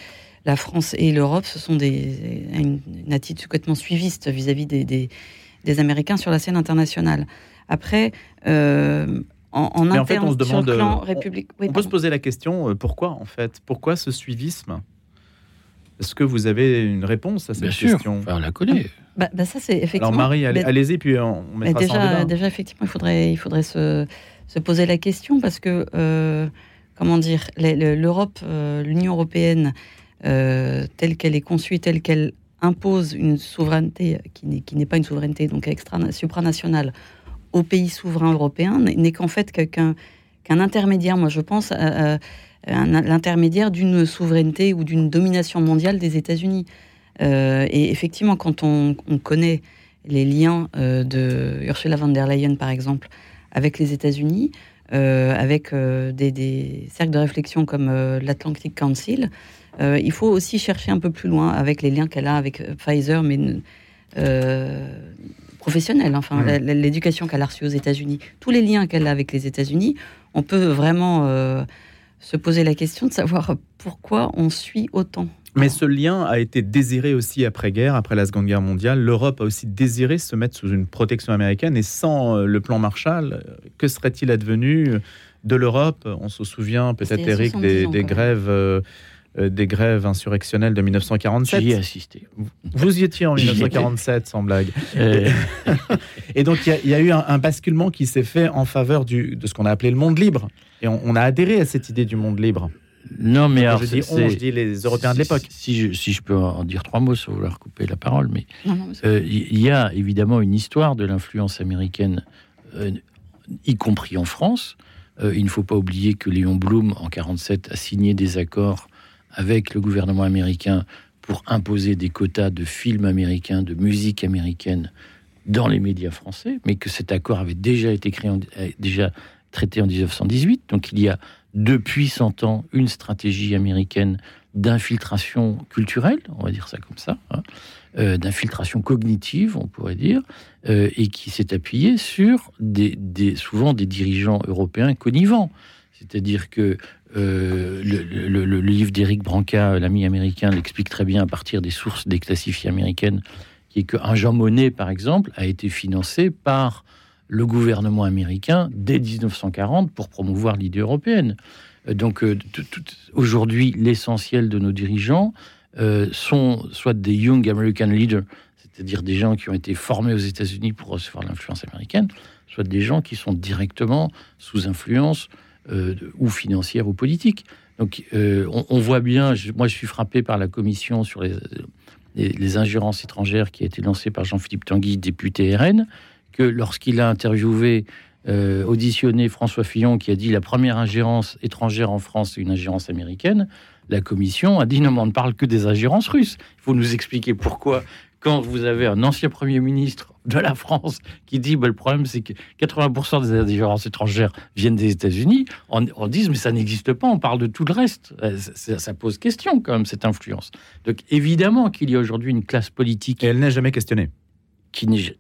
la France et l'Europe, ce sont des, une, attitude complètement suiviste vis-à-vis des, des, Américains sur la scène internationale. Après, euh, en, interne, on se demande, euh, République... on, peut se poser la question, euh, pourquoi en fait? Pourquoi ce suivisme? Est-ce que vous avez une réponse à cette question? on la connaît. Bah, bah, ça, c'est effectivement... Alors Marie, allez-y, puis on mettra déjà, ça Déjà, effectivement, il faudrait, il faudrait se se poser la question parce que, comment dire, l'Europe, l'Union européenne, telle qu'elle est conçue, telle qu'elle impose une souveraineté qui n'est pas une souveraineté donc extra supranationale aux pays souverains européens n'est qu'en fait qu'un intermédiaire, moi je pense, l'intermédiaire d'une souveraineté ou d'une domination mondiale des États-Unis. Euh, et effectivement, quand on, connaît les liens euh, de Ursula von der Leyen, par exemple, avec les États-Unis, euh, avec des, cercles de réflexion comme l'Atlantic Council, il faut aussi chercher un peu plus loin avec les liens qu'elle a avec Pfizer, mais professionnels, enfin l'éducation qu'elle a reçue aux États-Unis, tous les liens qu'elle a avec les États-Unis, on peut vraiment se poser la question de savoir pourquoi on suit autant. Mais ce lien a été désiré aussi après-guerre, après la Seconde Guerre mondiale. L'Europe a aussi désiré se mettre sous une protection américaine et sans euh, le plan Marshall, que serait-il advenu de l'Europe? On se souvient peut-être, Eric, des, grèves. Euh, euh, des grèves insurrectionnelles de 1947. J'y ai assisté. Vous y étiez en 1947, sans blague. Et donc, il y, a eu un, basculement qui s'est fait en faveur du, de ce qu'on a appelé le monde libre. Et on, a adhéré à cette idée du monde libre. Non, mais alors, je dis on, je dis les Européens de l'époque. Si je, si je peux en dire trois mots sans vouloir couper la parole, mais euh, il y a évidemment une histoire de l'influence américaine, euh, y compris en France. Euh, il ne faut pas oublier que Léon Blum, en 47, a signé des accords avec le gouvernement américain pour imposer des quotas de films américains, de musique américaine dans les médias français, mais que cet accord avait déjà été créé, déjà traité en 1918. Donc il y a depuis 100 ans une stratégie américaine d'infiltration culturelle, on va dire ça comme ça, hein, euh, d'infiltration cognitive, on pourrait dire, euh, et qui s'est appuyée sur des, souvent des dirigeants européens connivants. C'est-à-dire que euh, le, livre d'Éric Branca, l'ami américain, l'explique très bien à partir des sources déclassifiées américaines, qui est qu'un Jean Monnet, par exemple, a été financé par le gouvernement américain dès 1940 pour promouvoir l'idée européenne. Euh, donc euh, aujourd'hui, l'essentiel de nos dirigeants euh, sont soit des Young American Leaders, c'est-à-dire des gens qui ont été formés aux États-Unis pour recevoir l'influence américaine, soit des gens qui sont directement sous influence ou financière ou politique. Donc on, voit bien, moi je suis frappé par la commission sur les, les, les ingérences étrangères qui a été lancée par Jean-Philippe Tanguy, député RN que lorsqu'il a interviewé, euh, auditionné François Fillon, qui a dit la première ingérence étrangère en France, c'est une ingérence américaine, la commission a dit non, mais on ne parle que des ingérences russes. Il faut nous expliquer pourquoi, quand vous avez un ancien Premier ministre de la France qui dit bah, le problème, c'est que 80% des ingérences étrangères viennent des États-Unis, on, dit mais ça n'existe pas, on parle de tout le reste. Euh, ça, ça, pose question quand même, cette influence. Donc évidemment qu'il y a aujourd'hui une classe politique. Et elle n'est jamais questionnée. Qui n'est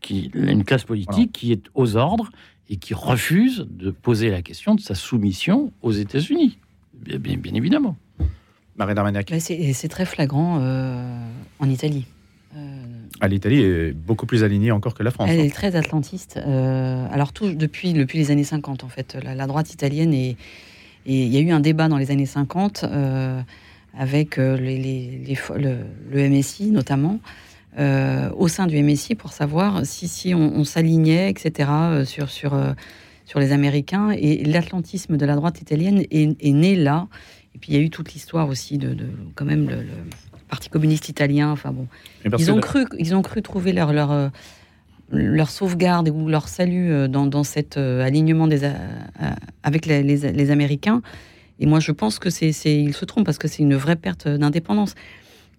qui, une classe politique qui est aux ordres et qui refuse de poser la question de sa soumission aux États-Unis, bien, bien, évidemment. Marie Darmaniac. C'est très flagrant euh, en Italie. Euh, ah, L'Italie est beaucoup plus alignée encore que la France. Elle hein. est très atlantiste. Euh, alors, tout, depuis, depuis les années 50, en fait, la, droite italienne est. Et il y a eu un débat dans les années 50 avec les, les, le, le, MSI notamment, euh, au sein du MSI pour savoir si, si on, s'alignait, etc., euh, sur, sur, euh, sur les Américains. Et l'atlantisme de la droite italienne est, né là. Et puis il y a eu toute l'histoire aussi de, quand même, le, Parti communiste italien. Enfin bon, ils ont, cru, ils ont cru trouver leur, leur, leur sauvegarde ou leur salut dans, dans cet alignement des, avec les, les, Américains. Et moi, je pense que c'est, ils se trompent parce que c'est une vraie perte d'indépendance.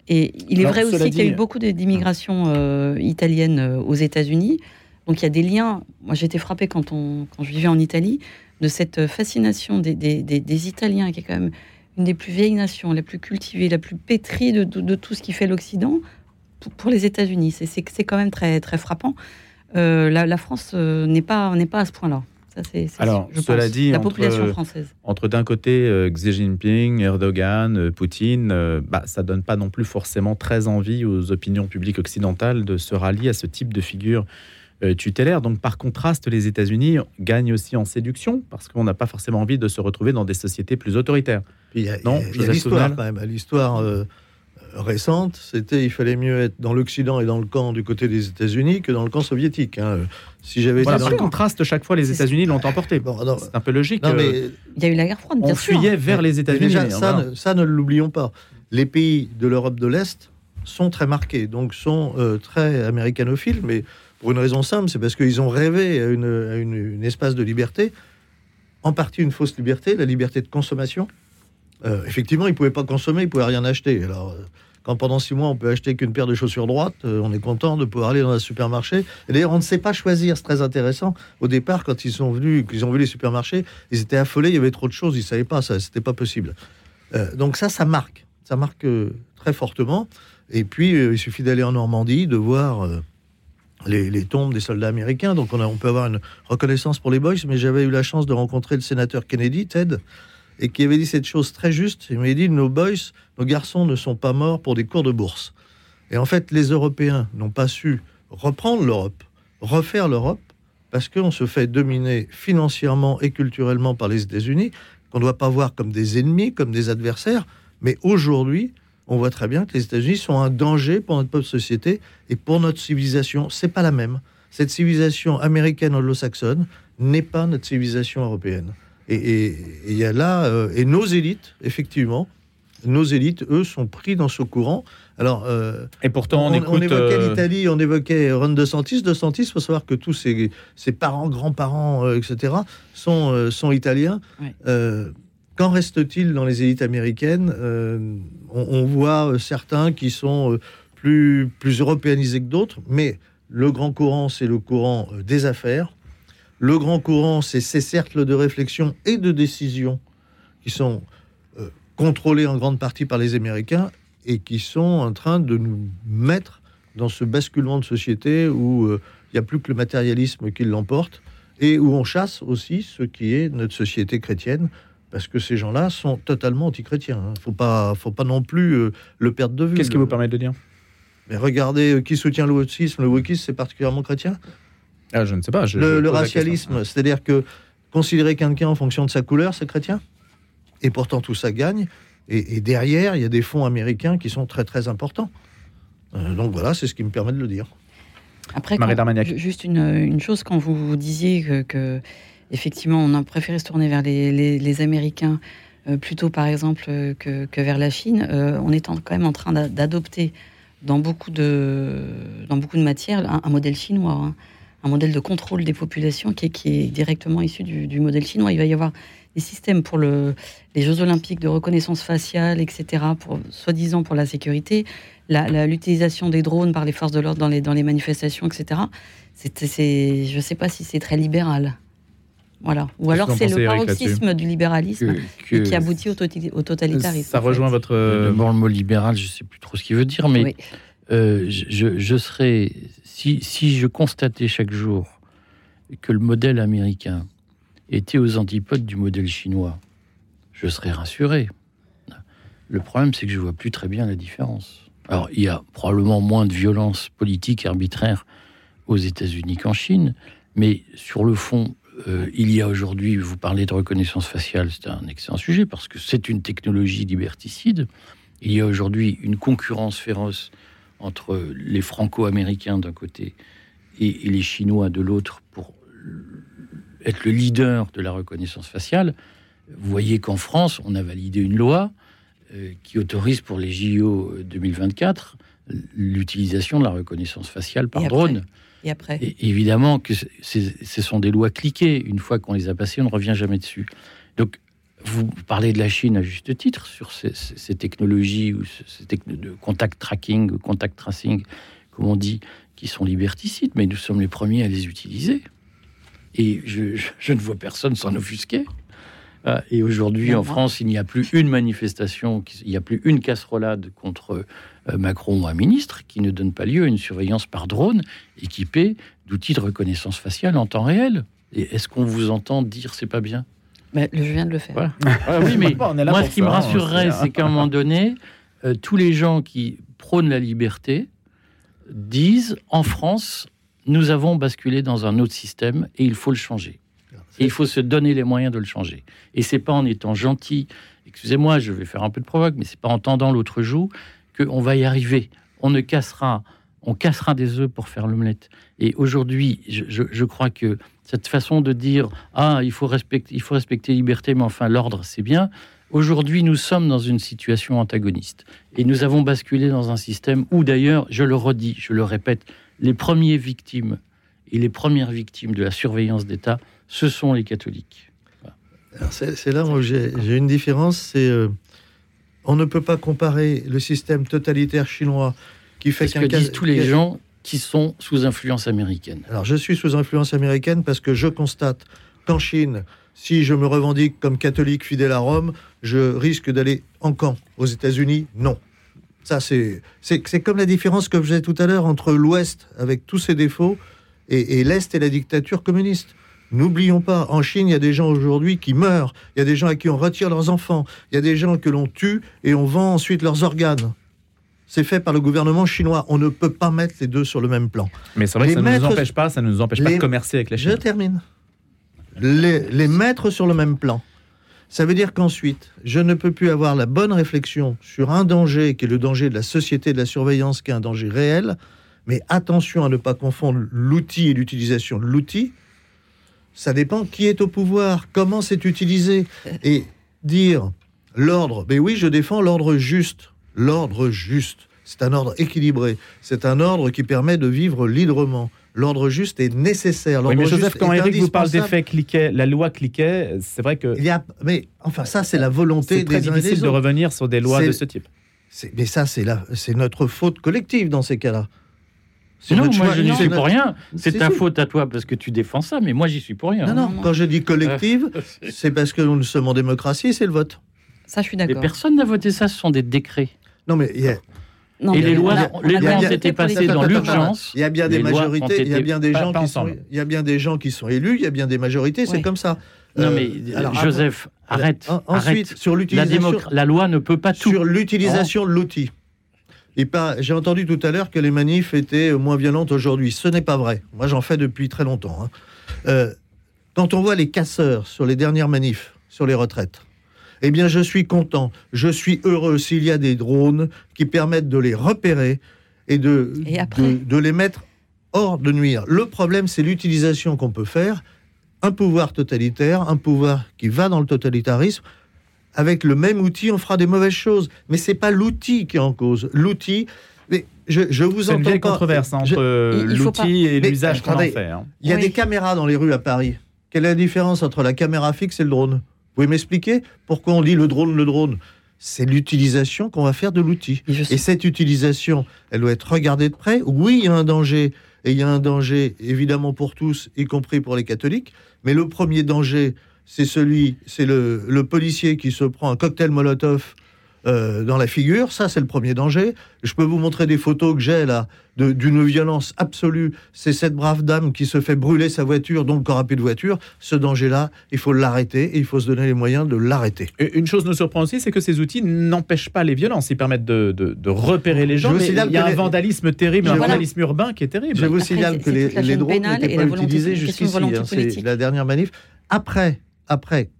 Et il est vrai aussi qu'il y a eu beaucoup d'immigration euh, italienne euh, aux États-Unis. Donc il y a des liens. Moi, j'étais frappée quand, on, quand je vivais en Italie de cette fascination des, des, des, Italiens, qui est quand même une des plus vieilles nations, la plus cultivée, la plus pétrie de, de, tout ce qui fait l'Occident, pour, les États-Unis. C'est quand même très, très frappant. Euh, la, la, France n'est pas, pas à ce point-là. Alors, cela dit, la population française. Entre d'un côté euh, Xi Jinping, Erdogan, euh, Poutine, euh, bah, ça donne pas non plus forcément très envie aux opinions publiques occidentales de se rallier à ce type de figure tutélaire. Donc, par contraste, les États-Unis gagnent aussi en séduction parce qu'on n'a pas forcément envie de se retrouver dans des sociétés plus autoritaires. Il y a, l'histoire quand même, l'histoire récente, c'était il fallait mieux être dans l'Occident et dans le camp du côté des États-Unis que dans le camp soviétique. hein. Si j'avais Voilà, été dans le camp. contraste, chaque fois, les États-Unis l'ont emporté. c'est un peu logique. Non, mais euh, Il y a eu la guerre froide, bien on sûr. fuyait vers les États-Unis. Déjà, hein, ça, voilà. ne- ça, ne l'oublions pas. Les pays de l'Europe de l'Est sont très marqués, donc sont euh, très américanophiles, mais pour une raison simple, c'est parce qu'ils ont rêvé à une, à une- une espace de liberté, en partie une fausse liberté, la liberté de consommation. Euh, effectivement, ils ne pouvaient pas consommer, ils ne pouvaient rien acheter. Alors, euh, quand pendant six mois, on peut acheter qu'une paire de chaussures droites, euh, on est content de pouvoir aller dans un supermarché. D'ailleurs, on ne sait pas choisir, c'est très intéressant. Au départ, quand ils sont venus, qu'ils ont vu les supermarchés, ils étaient affolés, il y avait trop de choses, ils ne savaient pas, ça, c'était pas possible. Euh, donc ça, ça marque. Ça marque euh, très fortement. Et puis, il suffit d'aller en Normandie, de voir les, les tombes des soldats américains. Donc on, a- on peut avoir une reconnaissance pour les boys, mais j'avais eu la chance de rencontrer le sénateur Kennedy, Ted, et qui avait dit cette chose très juste. Il m'avait dit, nos boys, nos garçons ne sont pas morts pour des cours de bourse. Et en fait, les Européens n'ont pas su reprendre l'Europe, refaire l'Europe, parce qu'on se fait dominer financièrement et culturellement par les États-Unis, qu'on ne doit pas voir comme des ennemis, comme des adversaires. Mais aujourd'hui, on voit très bien que les États-Unis sont un danger pour notre peuple société et pour notre civilisation. C'est pas la même. Cette civilisation américaine anglo-saxonne n'est pas notre civilisation européenne. Et il y a là, euh, et nos élites, effectivement, nos élites, eux, sont pris dans ce courant. Alors, euh, Et pourtant, on, on, écoute. évoquait euh, l'Italie, on évoquait Ron DeSantis. DeSantis, il faut savoir que tous ses, ses parents, grands-parents, euh, etc., sont, euh, sont italiens. Euh, Qu'en reste-t-il dans les élites américaines? Euh, on, on voit certains qui sont plus, plus européanisés que d'autres, mais le grand courant, c'est le courant des affaires. Le grand courant, c'est ces cercles de réflexion et de décision qui sont euh, contrôlés en grande partie par les Américains et qui sont en train de nous mettre dans ce basculement de société où euh, il n'y a plus que le matérialisme qui l'emporte et où on chasse aussi ce qui est notre société chrétienne parce que ces gens-là sont totalement antichrétiens. Il ne faut pas, faut pas non plus euh, le perdre de vue. Qu'est-ce qui vous permet de le dire? Mais regardez, euh, qui soutient le wokisme? Le wokisme, c'est particulièrement chrétien Ah, Je ne sais pas. je- le, je racialisme, c'est-à-dire que considérer quelqu'un en fonction de sa couleur, c'est chrétien. Et pourtant, tout ça gagne. Et, et derrière, il y a des fonds américains qui sont très très importants. Euh, donc voilà, c'est ce qui me permet de le dire. Après, Marie quand- juste une, une chose, quand vous, vous disiez que, que, effectivement, on a préféré se tourner vers les, les- les Américains euh, plutôt, par exemple, euh, que, que vers la Chine, euh, on est en- quand même en train d'a- d'adopter dans beaucoup de dans beaucoup de matières un, un modèle chinois, hein. Un modèle de contrôle des populations qui est, qui est directement issu du, du modèle chinois. Il va y avoir des systèmes pour le, les Jeux Olympiques de reconnaissance faciale, etc., pour soi-disant pour la sécurité, l'utilisation des drones par les forces de l'ordre dans les, dans les manifestations, etc. Je ne sais pas si c'est très libéral. Voilà. Ou alors c'est le paroxysme du libéralisme Que- que- et qui aboutit au, toti- au totalitarisme. Ça fait. rejoint votre. D'abord, le mot libéral, je ne sais plus trop ce qu'il veut dire, mais Oui. euh, je, je- je serais. Si, si je constatais chaque jour que le modèle américain était aux antipodes du modèle chinois, je serais rassuré. Le problème, c'est que je vois plus très bien la différence. Alors, il y a probablement moins de violence politique arbitraire aux États-Unis qu'en Chine, mais sur le fond, euh, il y a aujourd'hui, vous parlez de reconnaissance faciale, c'est un excellent sujet parce que c'est une technologie liberticide. Il y a aujourd'hui une concurrence féroce entre les franco-américains d'un côté et, et les Chinois de l'autre pour être le leader de la reconnaissance faciale. Vous voyez qu'en France, on a validé une loi euh, qui autorise pour les JO 2024 l'utilisation de la reconnaissance faciale par Et après drone. Et après Et évidemment que ce sont des lois cliquées. Une fois qu'on les a passées, on ne revient jamais dessus. Donc, vous parlez de la Chine à juste titre sur ces, ces- ces technologies ou ce- ces de contact tracking, contact tracing, comme on dit, qui sont liberticides, mais nous sommes les premiers à les utiliser. Et je, je- je ne vois personne s'en offusquer. Ah, Et aujourd'hui, en. France, il n'y a plus une manifestation, il n'y a plus une casserolade contre euh, Macron ou un ministre qui ne donne pas lieu à une surveillance par drone équipée d'outils de reconnaissance faciale en temps réel. Et est-ce qu'on vous entend dire c'est pas bien? Mais je viens de le faire. Voilà. Ah oui, mais On est là moi, ce qui ça, me hein, rassurerait, c'est- c'est qu'à un moment donné, euh, tous les gens qui prônent la liberté disent en France, nous avons basculé dans un autre système et il faut le changer. Et il faut se donner les moyens de le changer. Et c'est pas en étant gentil, excusez-moi, je vais faire un peu de provoque, mais c'est pas en tendant l'autre joue qu'on va y arriver. On ne cassera, on cassera des œufs pour faire l'omelette. Et aujourd'hui, je, crois que cette façon de dire ah il faut respecter, il faut respecter la liberté, mais enfin l'ordre c'est bien. Aujourd'hui, nous sommes dans une situation antagoniste et nous avons basculé dans un système où d'ailleurs, je le redis, je le répète, les premiers victimes et les premières victimes de la surveillance d'État, ce sont les catholiques. C'est là où j'ai une différence, c'est euh, on ne peut pas comparer le système totalitaire chinois qui fait qu'un... disent tous les gens qui sont sous influence américaine. Alors je suis sous influence américaine parce que je constate qu'en Chine, si je me revendique comme catholique fidèle à Rome, je risque d'aller en camp. Aux États-Unis, non. Ça, c'est comme la différence que je faisais tout à l'heure entre l'Ouest, avec tous ses défauts, et, l'Est et la dictature communiste. N'oublions pas, en Chine, il y a des gens aujourd'hui qui meurent, il y a des gens à qui on retire leurs enfants, il y a des gens que l'on tue et on vend ensuite leurs organes. C'est fait par le gouvernement chinois. On ne peut pas mettre les deux sur le même plan. Mais c'est vrai que ça ne nous empêche pas, ça ne nous empêche pas de commercer avec la Chine. Je termine. Les, les mettre sur le même plan. Ça veut dire qu'ensuite, je ne peux plus avoir la bonne réflexion sur un danger qui est le danger de la société de la surveillance, qui est un danger réel, mais attention à ne pas confondre l'outil et l'utilisation de l'outil. Ça dépend qui est au pouvoir, comment c'est utilisé. Et dire l'ordre, mais oui, je défends l'ordre juste. L'ordre juste, c'est un ordre équilibré. C'est un ordre qui permet de vivre librement. L'ordre juste est nécessaire. Oui, mais Joseph, quand Eric vous parle d'effet cliquet, la loi cliquet, c'est vrai que. Il y a, mais enfin, ça, c'est la volonté des très difficile de revenir sur des lois de ce type. Mais ça, c'est notre faute collective dans ces cas-là. Non, moi je n'y suis pour rien. C'est ta faute à toi parce que tu défends ça, mais moi j'y suis pour rien. Non, non, quand je dis collective, c'est parce que nous sommes en démocratie, c'est le vote. Ça, je suis d'accord. Mais personne n'a voté ça, ce sont des décrets. Non, mais il y a... et les lois, les lois ont été passées dans l'urgence. Il y a bien des majorités, il y a bien des gens qui sont, il y a bien des gens qui sont élus, il y a bien des majorités, c'est comme ça. Non mais euh, alors, Joseph, arrête. Ensuite, sur l'utilisation, la, la, loi ne peut pas tout. Sur l'utilisation de l'outil. J'ai entendu tout à l'heure que les manifs étaient moins violentes aujourd'hui. Ce n'est pas vrai. Moi, j'en fais depuis très longtemps. Hein. Euh, quand on voit les casseurs sur les dernières manifs, sur les retraites, eh bien, je suis content, je suis heureux s'il y a des drones qui permettent de les repérer et de, de, les mettre hors de nuire. Le problème, c'est l'utilisation qu'on peut faire. Un pouvoir totalitaire, un pouvoir qui va dans le totalitarisme, avec le même outil, on fera des mauvaises choses. Mais c'est pas l'outil qui est en cause. L'outil, mais je, je vous entends une controverse entre l'outil et l'usage qu'on en fait. Hein. Il y a des caméras dans les rues à Paris. Quelle est la différence entre la caméra fixe et le drone? Vous pouvez m'expliquer pourquoi on dit le drone, le drone? C'est l'utilisation qu'on va faire de l'outil. Et cette utilisation, elle doit être regardée de près. Oui, il y a un danger, et il y a un danger évidemment pour tous, y compris pour les catholiques, mais le premier danger, c'est celui, c'est le, policier qui se prend un cocktail Molotov euh, dans la figure. Ça, c'est le premier danger. Je peux vous montrer des photos que j'ai là d'une violence absolue. C'est cette brave dame qui se fait brûler sa voiture, donc corps de voiture. Ce danger-là, il faut l'arrêter et il faut se donner les moyens de l'arrêter. Une chose nous surprend aussi, c'est que ces outils n'empêchent pas les violences. Ils permettent de, repérer les gens. Mais il y a un vandalisme terrible, un vandalisme urbain qui est terrible. Je vous signale que les, les drones n'étaient pas utilisés jusqu'ici. Hein, c'est la dernière manif. Après, après,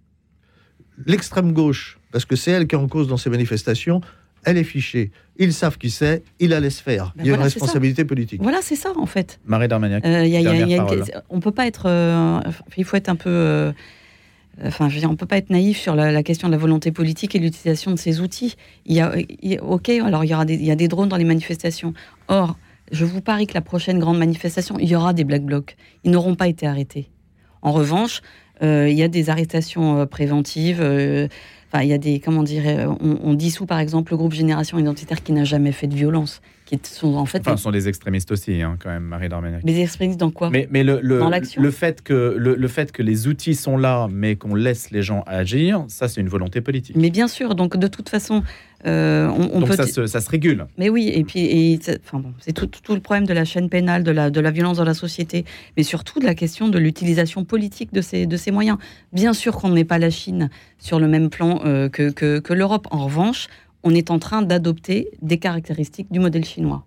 l'extrême gauche, parce que c'est elle qui est en cause dans ces manifestations, elle est fichée. Ils savent qui c'est, ils la laissent faire. Ben il y a une responsabilité politique. Voilà, c'est ça en fait. Marie Darmaniac. Euh, on peut pas être. Euh, il faut être un peu. Euh, enfin, je veux dire, on peut pas être naïf sur la, question de la volonté politique et l'utilisation de ces outils. Il y a, ok, alors il y aura des, il y a des drones dans les manifestations. Or, je vous parie que la prochaine grande manifestation, il y aura des black blocs. Ils n'auront pas été arrêtés. En revanche, euh, il y a des arrestations euh, préventives. Euh, il y a des, comment dire, on, dissout par exemple le groupe Génération Identitaire qui n'a jamais fait de violence, qui sont en fait. Enfin, sont des extrémistes aussi, hein, quand même, Marie Darmenac. Des extrémistes dans quoi? Mais, mais le, le, dans l'action. Le fait que le, le, fait que les outils sont là, mais qu'on laisse les gens agir, ça, c'est une volonté politique. Mais bien sûr. Donc, de toute façon, euh, on, Donc ça, se, régule. Mais oui, et puis enfin bon, c'est tout, le problème de la chaîne pénale, de la, de la violence dans la société, mais surtout de la question de l'utilisation politique de ces, de ces moyens. Bien sûr qu'on n'est pas la Chine sur le même plan euh, que, que, l'Europe. En revanche, on est en train d'adopter des caractéristiques du modèle chinois.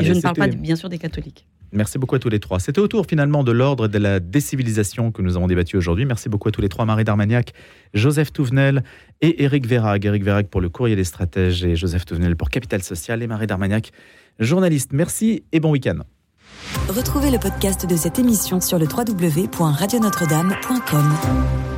et je ne parle pas, bien sûr, des catholiques. Merci beaucoup à tous les trois. C'était autour finalement de l'ordre de la décivilisation que nous avons débattu aujourd'hui. Merci beaucoup à tous les trois, Marie Darmagnac, Joseph Touvenel et Éric Verrag. Éric Verrag pour le courrier des stratèges et Joseph Touvenel pour Capital Social et Marie Darmagnac, journaliste. Merci et bon week-end. Retrouvez le podcast de cette émission sur le www.radionotre-dame.com.